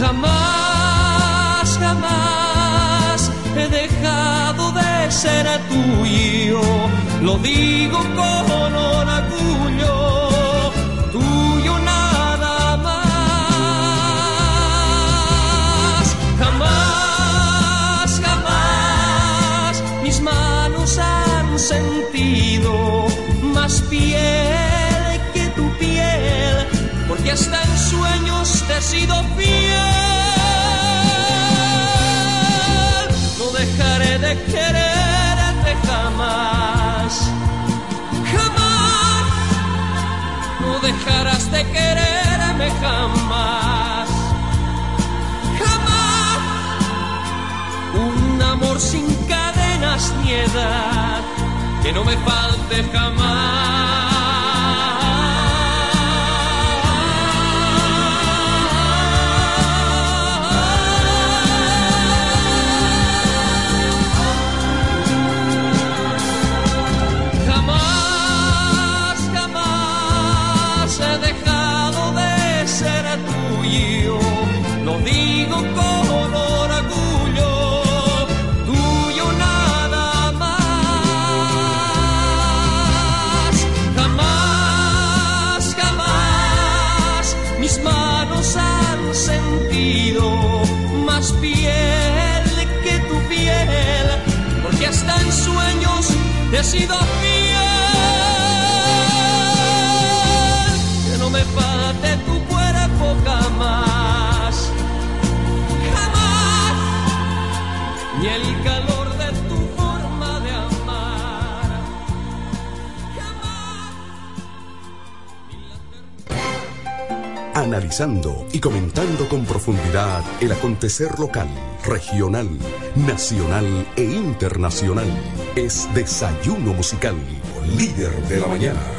Jamás, jamás he dejado de ser tuyo, lo digo con porque hasta en sueños te he sido fiel. No dejaré de quererte jamás, jamás. No dejarás de quererme jamás, jamás. Un amor sin cadenas ni edad, que no me falte Jamás, sido fiel. Que no me falte tu cuerpo jamás, jamás, ni el calor de tu forma de amar, jamás. Analizando y comentando con profundidad el acontecer local, regional, nacional e internacional. Es Desayuno Musical, líder de la mañana.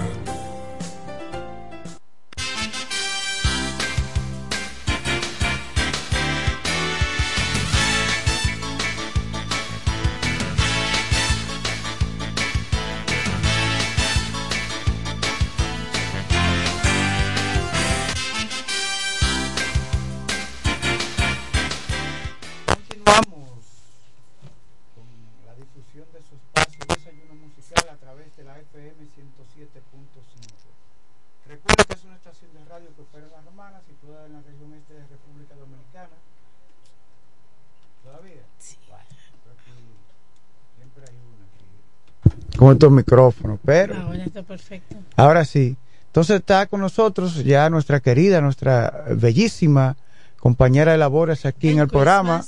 Con estos micrófonos, pero... Ahora está perfecto. Ahora sí. Entonces está con nosotros ya nuestra querida, nuestra bellísima compañera de labores aquí en el programa.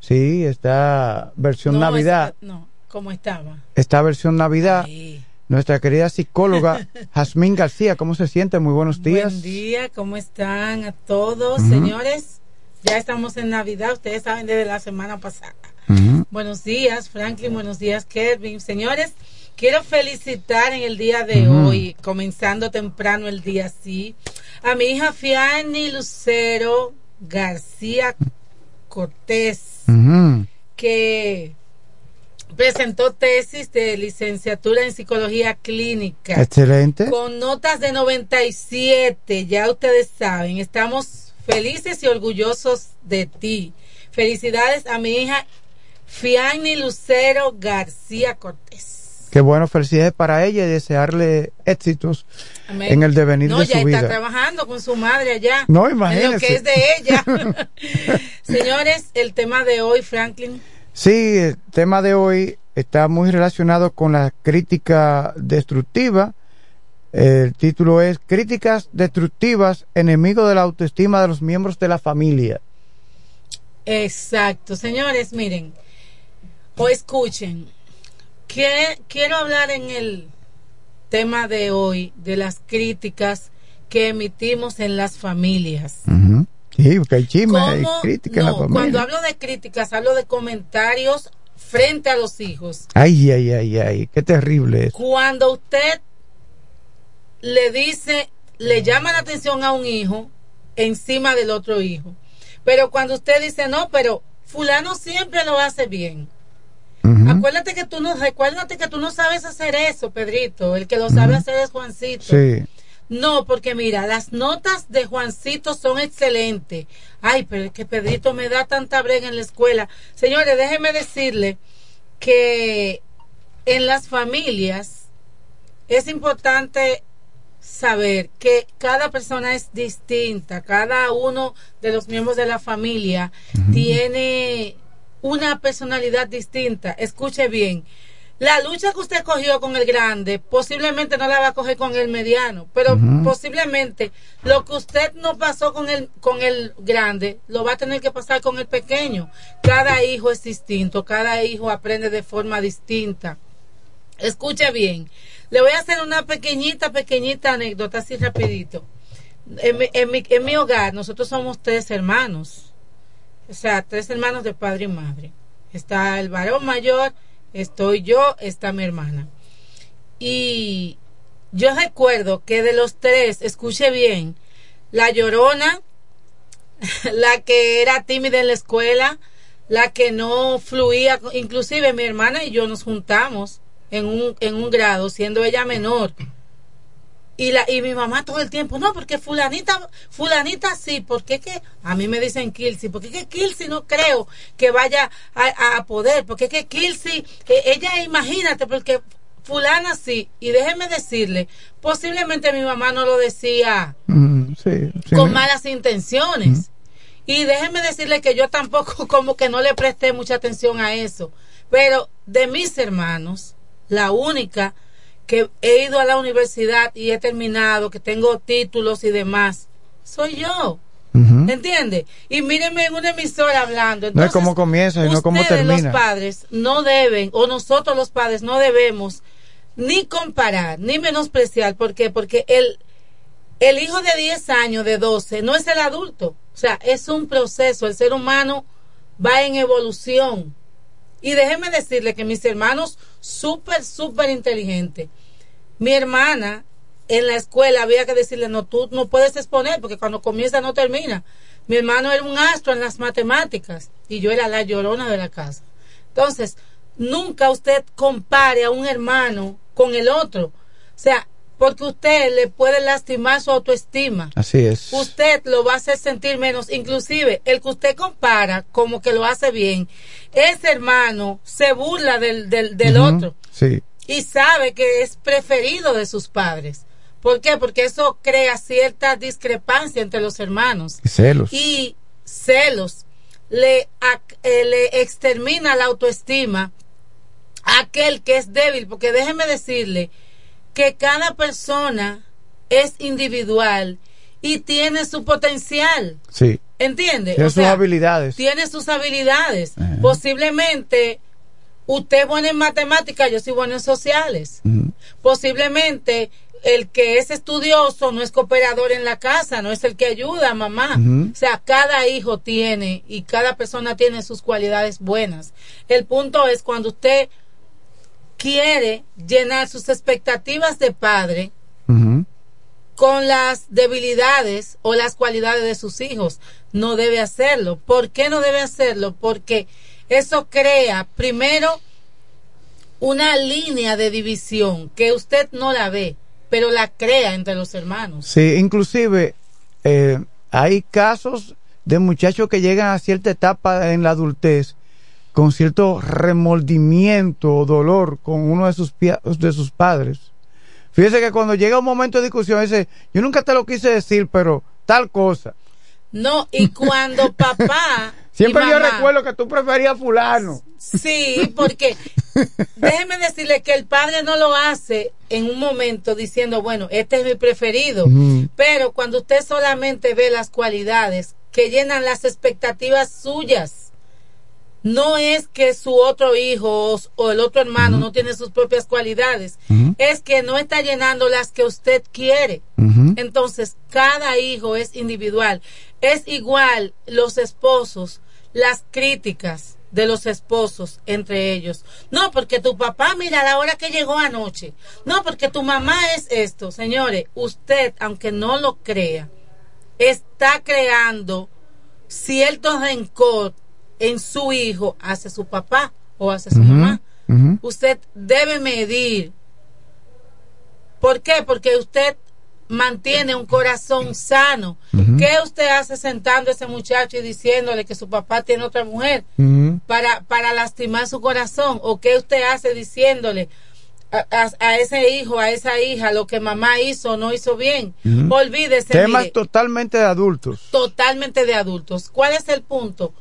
Sí, está versión No, Navidad. no, ¿cómo estaba? Esta versión Navidad. Nuestra querida psicóloga Jazmín García, ¿cómo se siente? Muy buenos días. Buen día, ¿cómo están a todos, señores? Ya estamos en Navidad, ustedes saben desde la semana pasada. Buenos días, Franklin, buenos días, Kevin. Señores, quiero felicitar en el día de hoy, comenzando temprano el día así, a mi hija Fiani Lucero García Cortés, que presentó tesis de licenciatura en psicología clínica. Excelente. Con notas de 97, ya ustedes saben, estamos felices y orgullosos de ti. Felicidades a mi hija Fiani Lucero García Cortés. Qué bueno, felicidades para ella y desearle éxitos Amén. en el devenir no, de ya su está vida. trabajando con su madre allá. No, En lo imagínese. que es de ella. Señores, el tema de hoy, Franklin. Sí, el tema de hoy está muy relacionado con la crítica destructiva. El título es Críticas destructivas, enemigo de la autoestima de los miembros de la familia. Exacto, señores, miren, o escuchen, que, quiero hablar en el tema de hoy de las críticas que emitimos en las familias. Sí, porque hay chisme, hay crítica en la No, familia. cuando hablo de críticas, hablo de comentarios frente a los hijos. Ay, ay, ay, ay, qué terrible es. Cuando usted le dice, le llama la atención a un hijo encima del otro hijo. Pero cuando usted dice, no, pero fulano siempre lo hace bien. Acuérdate que tú no, recuérdate que tú no sabes hacer eso, Pedrito. El que lo sabe hacer es Juancito. Sí. No, porque mira, las notas de Juancito son excelentes. Ay, pero es que Pedrito me da tanta brega en la escuela. Señores, déjenme decirle que en las familias es importante saber que cada persona es distinta, cada uno de los miembros de la familia tiene una personalidad distinta. Escuche bien, la lucha que usted cogió con el grande posiblemente no la va a coger con el mediano, pero posiblemente lo que usted no pasó con el con el grande lo va a tener que pasar con el pequeño. Cada hijo es distinto, cada hijo aprende de forma distinta. Escuche bien, le voy a hacer una pequeñita, pequeñita anécdota así rapidito. En mi, en mi, en mi hogar nosotros somos tres hermanos, o sea, tres hermanos de padre y madre. Está el varón mayor, estoy yo, está mi hermana. Y yo recuerdo que de los tres, escuche bien, la llorona, la que era tímida en la escuela, la que no fluía, inclusive mi hermana y yo nos juntamos en un, en un grado, siendo ella menor. Y, la, y mi mamá todo el tiempo, no, porque fulanita, fulanita sí, porque que a mí me dicen Kilsi, porque que Kilsi no creo que vaya a, a poder, porque que Kilsi, ella imagínate, porque fulana sí, y déjeme decirle, posiblemente mi mamá no lo decía Mm, sí, sí, con malas intenciones. Y déjenme decirle que yo tampoco como que no le presté mucha atención a eso. Pero de mis hermanos, la única que he ido a la universidad y he terminado, que tengo títulos y demás, soy yo. Ujú. ¿Entiende? Y mírenme en una emisora hablando. No es Entonces, cómo comienza, sino ustedes, termina. los padres no deben, o nosotros los padres no debemos ni comparar, ni menospreciar. ¿Por qué? Porque el, El hijo de 10 años, de 12, no es el adulto. O sea, es un proceso. El ser humano va en evolución. Y déjeme decirle que mis hermanos, súper, súper inteligentes. Mi hermana en la escuela había que decirle, no, tú no puedes exponer porque cuando comienza no termina. Mi hermano era un astro en las matemáticas y yo era la llorona de la casa. Entonces, nunca usted compare a un hermano con el otro. O sea, porque usted le puede lastimar su autoestima. Así es. Usted lo va a hacer sentir menos. Inclusive, el que usted compara como que lo hace bien, ese hermano se burla del, del, otro Sí. y sabe que es preferido de sus padres. ¿Por qué? Porque eso crea cierta discrepancia entre los hermanos. Y celos. Y celos le, eh, le extermina la autoestima a aquel que es débil. Porque déjeme decirle que cada persona es individual y tiene su potencial. Sí. ¿Entiende? Tiene O sus sea, habilidades. Tiene sus habilidades. Posiblemente usted es bueno en matemáticas, yo soy bueno en sociales. Posiblemente el que es estudioso no es cooperador en la casa, no es el que ayuda a mamá. O sea, cada hijo tiene y cada persona tiene sus cualidades buenas. El punto es cuando usted quiere llenar sus expectativas de padre con las debilidades o las cualidades de sus hijos. No debe hacerlo. ¿Por qué no debe hacerlo? Porque eso crea, primero, una línea de división que usted no la ve, pero la crea entre los hermanos. Sí, inclusive eh, hay casos de muchachos que llegan a cierta etapa en la adultez con cierto remordimiento o dolor con uno de sus, de sus padres. Fíjese que cuando llega un momento de discusión, dice, yo nunca te lo quise decir, pero tal cosa. No, y cuando papá... Siempre yo recuerdo que tú preferías a fulano. Sí, porque déjeme decirle que el padre no lo hace en un momento diciendo, bueno, este es mi preferido. Pero cuando usted solamente ve las cualidades que llenan las expectativas suyas, no es que su otro hijo o, el otro hermano no tiene sus propias cualidades, es que no está llenando las que usted quiere. Entonces, cada hijo es individual. Es igual los esposos, las críticas de los esposos entre ellos. No, porque tu papá, mira la hora que llegó anoche. No, porque tu mamá es esto. Señores, usted, aunque no lo crea, está creando cierto rencor en su hijo hacia su papá o hacia su mamá. Usted debe medir. ¿Por qué? Porque usted mantiene un corazón sano. Ujú. ¿Qué usted hace sentando a ese muchacho y diciéndole que su papá tiene otra mujer para, para lastimar su corazón? ¿O qué usted hace diciéndole a, a- a ese hijo, a esa hija, lo que mamá hizo o no hizo bien? Ujú. Olvídese. Temas mire, totalmente de adultos. totalmente de adultos. ¿Cuál es el punto?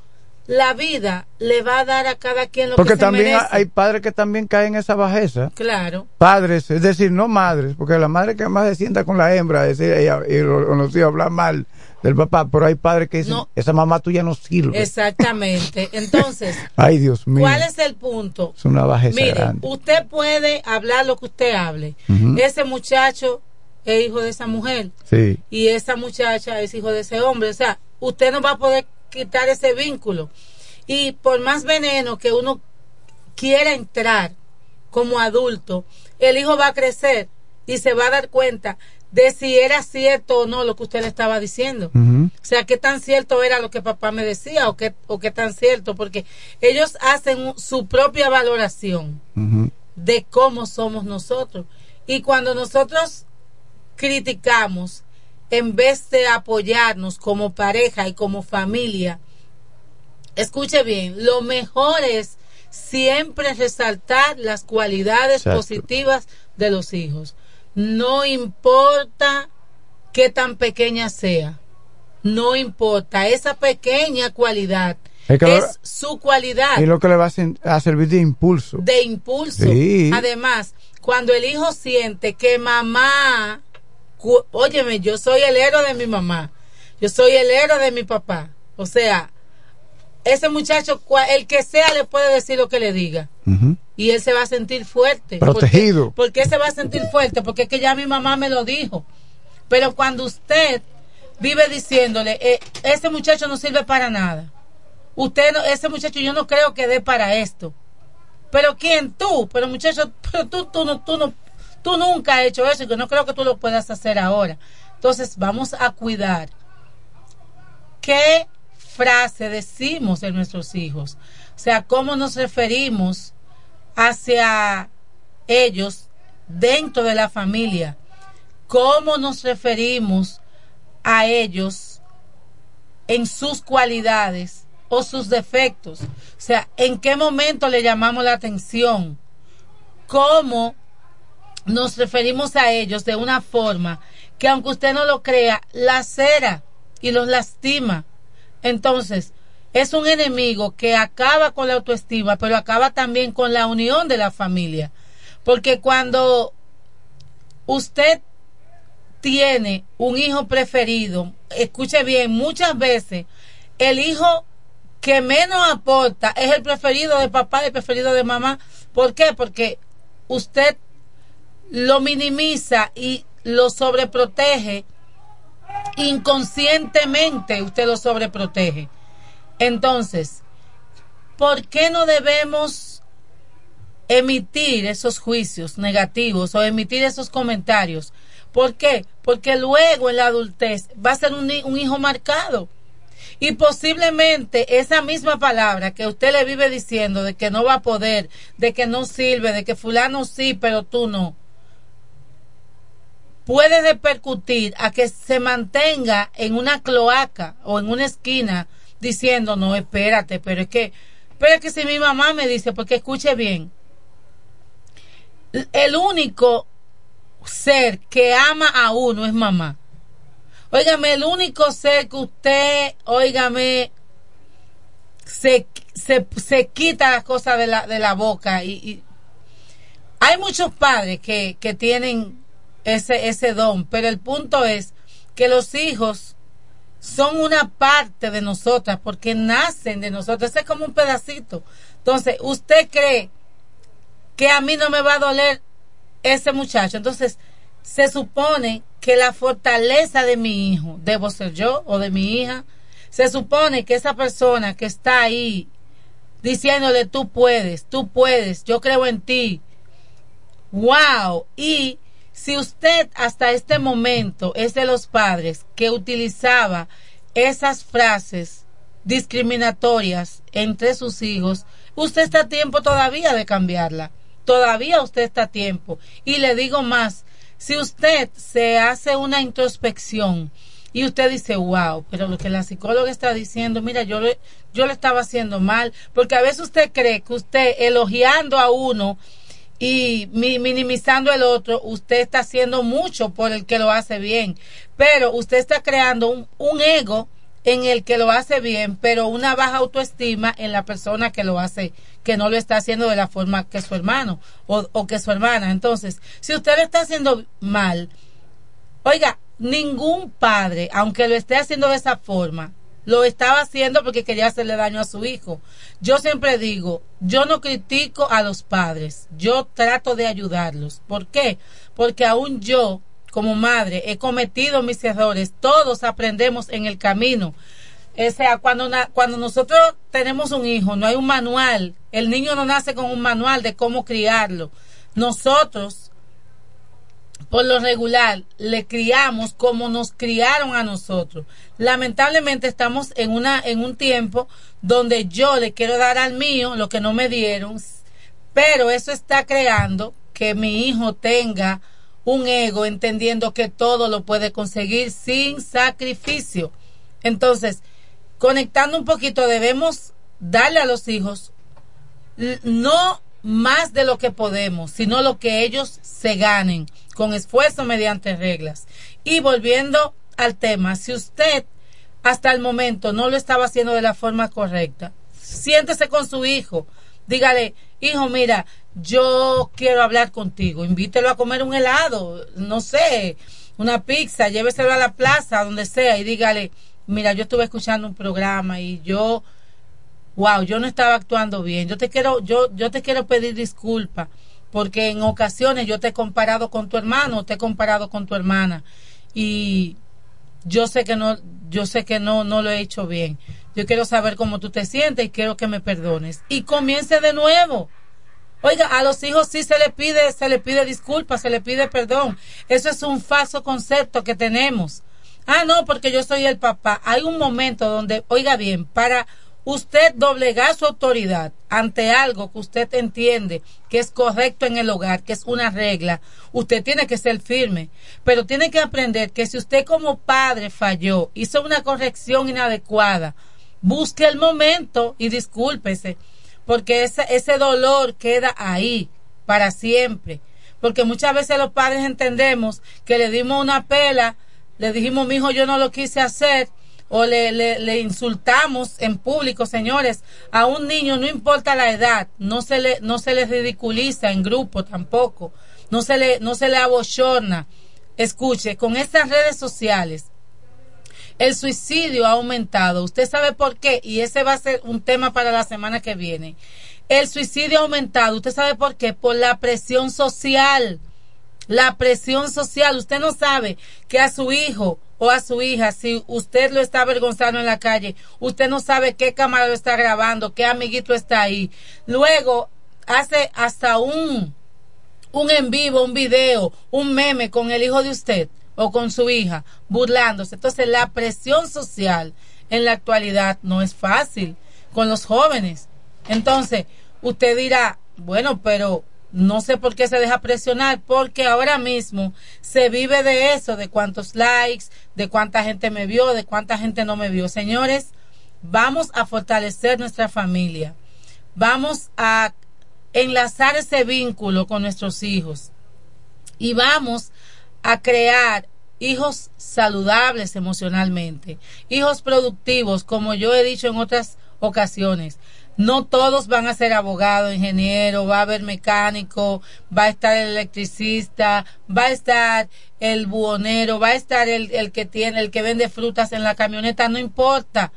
La vida le va a dar a cada quien lo Porque que se también merece. hay padres que también caen en esa bajeza. Claro. Padres, es decir, no madres, porque la madre que más se sienta con la hembra es ella, y lo- o nos iba a hablar mal del papá, pero hay padres que dicen, No. esa mamá tuya no sirve. Exactamente. Entonces, Ay, Dios mío. ¿cuál es el punto? Es una bajeza Mire, grande. usted puede hablar lo que usted hable. Ese muchacho es hijo de esa mujer Sí. y esa muchacha es hijo de ese hombre. O sea, usted no va a poder quitar ese vínculo. Y por más veneno que uno quiera entrar como adulto, el hijo va a crecer y se va a dar cuenta de si era cierto o no lo que usted le estaba diciendo. O sea, qué tan cierto era lo que papá me decía o qué, o qué tan cierto, porque ellos hacen su propia valoración de cómo somos nosotros. Y cuando nosotros criticamos, en vez de apoyarnos como pareja y como familia, escuche bien, lo mejor es siempre resaltar las cualidades Exacto. positivas de los hijos. No importa qué tan pequeña sea, no importa, esa pequeña cualidad Es que lo- es su cualidad Y lo que le va a, a servir de impulso. de impulso. Sí. Además, cuando el hijo siente que mamá, óyeme, yo soy el héroe de mi mamá, yo soy el héroe de mi papá. O sea, ese muchacho, el que sea, le puede decir lo que le diga. Y él se va a sentir fuerte. Protegido. ¿Por qué, por qué se va a sentir fuerte? Porque es que ya mi mamá me lo dijo. Pero cuando usted vive diciéndole, eh, ese muchacho no sirve para nada. Usted no, ese muchacho yo no creo que dé para esto. Pero quién tú, pero muchacho, pero tú, tú no, tú no, tú nunca has hecho eso y que no creo que tú lo puedas hacer ahora. Entonces vamos a cuidar qué frase decimos de nuestros hijos. O sea, cómo nos referimos hacia ellos dentro de la familia. Cómo nos referimos a ellos en sus cualidades o sus defectos. O sea, en qué momento le llamamos la atención. Cómo nos referimos a ellos de una forma que aunque usted no lo crea, lacera y los lastima. Entonces, es un enemigo que acaba con la autoestima, pero acaba también con la unión de la familia. Porque cuando usted tiene un hijo preferido, escuche bien, muchas veces el hijo que menos aporta es el preferido de papá el preferido de mamá. ¿Por qué? Porque usted lo minimiza y lo sobreprotege inconscientemente usted lo sobreprotege. Entonces, ¿por qué no debemos emitir esos juicios negativos o emitir esos comentarios? ¿Por qué? Porque luego en la adultez va a ser un, un hijo marcado. Y posiblemente esa misma palabra que usted le vive diciendo de que no va a poder, de que no sirve, de que fulano sí, pero tú no, puede repercutir a que se mantenga en una cloaca o en una esquina diciendo, no, espérate, pero es que, pero es que si mi mamá me dice, porque escuche bien, el único ser que ama a uno es mamá. Óigame, el único ser que usted, óigame, se, se, se quita las cosas de la, de la boca y, y hay muchos padres que, que tienen ese, ese don. Pero el punto es que los hijos son una parte de nosotras porque nacen de nosotros. es como un pedacito. Entonces, usted cree que a mí no me va a doler ese muchacho. Entonces, se supone que la fortaleza de mi hijo debo ser yo o de mi hija. Se supone que esa persona que está ahí diciéndole tú puedes, tú puedes, yo creo en ti. Wow. Y si usted hasta este momento es de los padres que utilizaba esas frases discriminatorias entre sus hijos, usted está a tiempo todavía de cambiarla. Todavía usted está a tiempo. Y le digo más, si usted se hace una introspección y usted dice, wow, pero lo que la psicóloga está diciendo, mira, yo, yo lo estaba haciendo mal, porque a veces usted cree que usted elogiando a uno, y minimizando el otro, usted está haciendo mucho por el que lo hace bien, pero usted está creando un, un, ego en el que lo hace bien, pero una baja autoestima en la persona que lo hace, que no lo está haciendo de la forma que su hermano o, o que su hermana. Entonces, si usted lo está haciendo mal, oiga, ningún padre, aunque lo esté haciendo de esa forma, lo estaba haciendo porque quería hacerle daño a su hijo. Yo siempre digo, yo no critico a los padres, yo trato de ayudarlos. ¿Por qué? Porque aún yo, como madre, he cometido mis errores, todos aprendemos en el camino. O sea, cuando, cuando nosotros tenemos un hijo, no hay un manual, el niño no nace con un manual de cómo criarlo. Nosotros por lo regular le criamos como nos criaron a nosotros. Lamentablemente estamos en una en un tiempo donde yo le quiero dar al mío lo que no me dieron, pero eso está creando que mi hijo tenga un ego entendiendo que todo lo puede conseguir sin sacrificio. Entonces, conectando un poquito, debemos darle a los hijos no más de lo que podemos, sino lo que ellos se ganen con esfuerzo mediante reglas. Y volviendo al tema, si usted hasta el momento no lo estaba haciendo de la forma correcta, siéntese con su hijo, dígale, hijo, mira, yo quiero hablar contigo, invítelo a comer un helado, no sé, una pizza, lléveselo a la plaza, donde sea, y dígale, mira, yo estuve escuchando un programa y yo, wow, yo no estaba actuando bien, yo te quiero, yo, yo te quiero pedir disculpas porque en ocasiones yo te he comparado con tu hermano, te he comparado con tu hermana. y yo sé que no, yo sé que no, no lo he hecho bien. Yo quiero saber cómo tú te sientes y quiero que me perdones. Y comience de nuevo. Oiga, a los hijos sí se le pide, se le pide disculpas, se le pide perdón. Eso es un falso concepto que tenemos. Ah, no, porque yo soy el papá. Hay un momento donde, oiga bien, para usted doblegar su autoridad ante algo que usted entiende que es correcto en el hogar, que es una regla, usted tiene que ser firme, pero tiene que aprender que si usted como padre falló, hizo una corrección inadecuada, busque el momento y discúlpese, porque ese, dolor queda ahí para siempre. Porque muchas veces los padres entendemos que le dimos una pela, le dijimos, mi hijo, yo no lo quise hacer, o le, le, le, insultamos en público, señores, a un niño, no importa la edad, no se le, no se ridiculiza en grupo tampoco, no se le, no se le. Escuche, con estas redes sociales, el suicidio ha aumentado. ¿Usted sabe por qué? Y ese va a ser un tema para la semana que viene. El suicidio ha aumentado. ¿Usted sabe por qué? Por la presión social. La presión social. Usted no sabe que a su hijo a su hija, si usted lo está avergonzando en la calle, usted no sabe qué cámara lo está grabando, qué amiguito está ahí. Luego hace hasta un, un en vivo, un video, un meme con el hijo de usted o con su hija, burlándose. Entonces la presión social en la actualidad no es fácil con los jóvenes. Entonces, usted dirá, bueno, pero no sé por qué se deja presionar, porque ahora mismo se vive de eso, de cuántos likes, de cuánta gente me vio, de cuánta gente no me vio. Señores, vamos a fortalecer nuestra familia. Vamos a enlazar ese vínculo con nuestros hijos. Y vamos a crear hijos saludables emocionalmente, hijos productivos, como yo he dicho en otras ocasiones no todos van a ser abogado, ingeniero, va a haber mecánico, va a estar el electricista, va a estar el buhonero, va a estar el, el que tiene, el que vende frutas en la camioneta, no importa.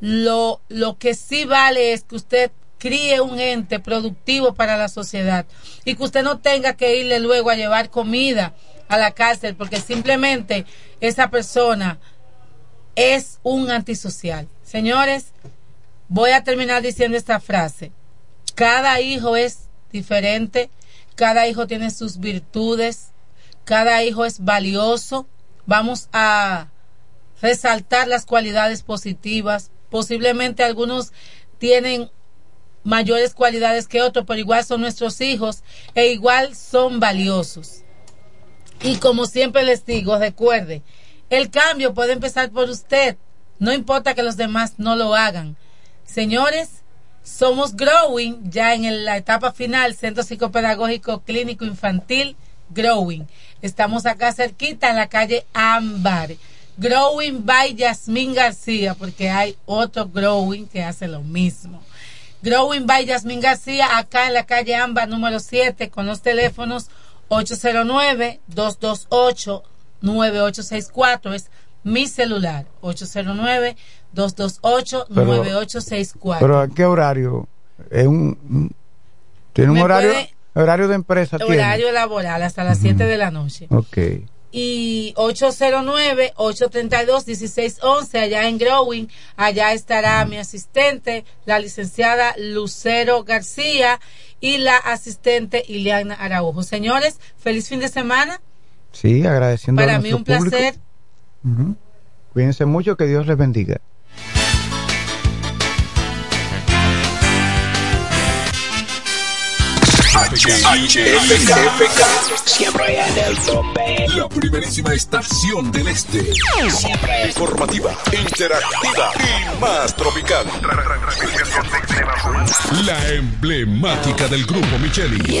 Lo, lo que sí vale es que usted críe un ente productivo para la sociedad y que usted no tenga que irle luego a llevar comida a la cárcel porque simplemente esa persona es un antisocial. Señores, voy a terminar diciendo esta frase. Cada hijo es diferente, cada hijo tiene sus virtudes, cada hijo es valioso. Vamos a resaltar las cualidades positivas. Posiblemente algunos tienen mayores cualidades que otros, pero igual son nuestros hijos e igual son valiosos. Y como siempre les digo, recuerde, el cambio puede empezar por usted. No importa que los demás no lo hagan. Señores, somos Growing, ya en la etapa final, Centro Psicopedagógico Clínico Infantil Growing. Estamos acá cerquita en la calle Ámbar. Growing by Yasmín García, porque hay otro Growing que hace lo mismo. Growing by Yasmín García, acá en la calle Ámbar número 7, con los teléfonos 809-228-9864. Es mi celular, 809 228-9864. Pero ¿a qué horario? ¿Es un, ¿Tiene un horario, horario de empresa? Horario laboral hasta las 7 de la noche. Ok. Y 809-832-1611 allá en Growing. Allá estará mi asistente, la licenciada Lucero García y la asistente Ileana Araujo. Señores, feliz fin de semana. Sí, agradeciendo Para mí un placer. Cuídense mucho, que Dios les bendiga. HFK, siempre en el tope. La primerísima estación del este. Siempre informativa, interactiva y más tropical. La emblemática del grupo Micheli.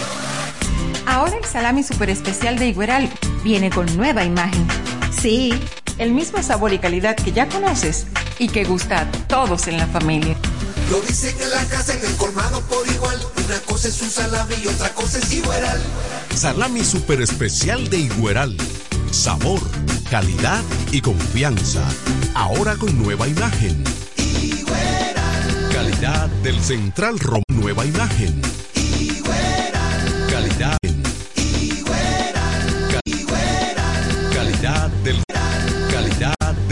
Ahora el salami super especial de Igueral viene con nueva imagen. Sí, el mismo sabor y calidad que ya conoces y que gusta a todos en la familia. Lo dicen en la casa, en el colmado por igual. Una cosa es un salami y otra cosa es Igueral. Salami super especial de Igueral. Sabor, calidad y confianza. Ahora con nueva imagen. Calidad del Central Rom. Nueva imagen.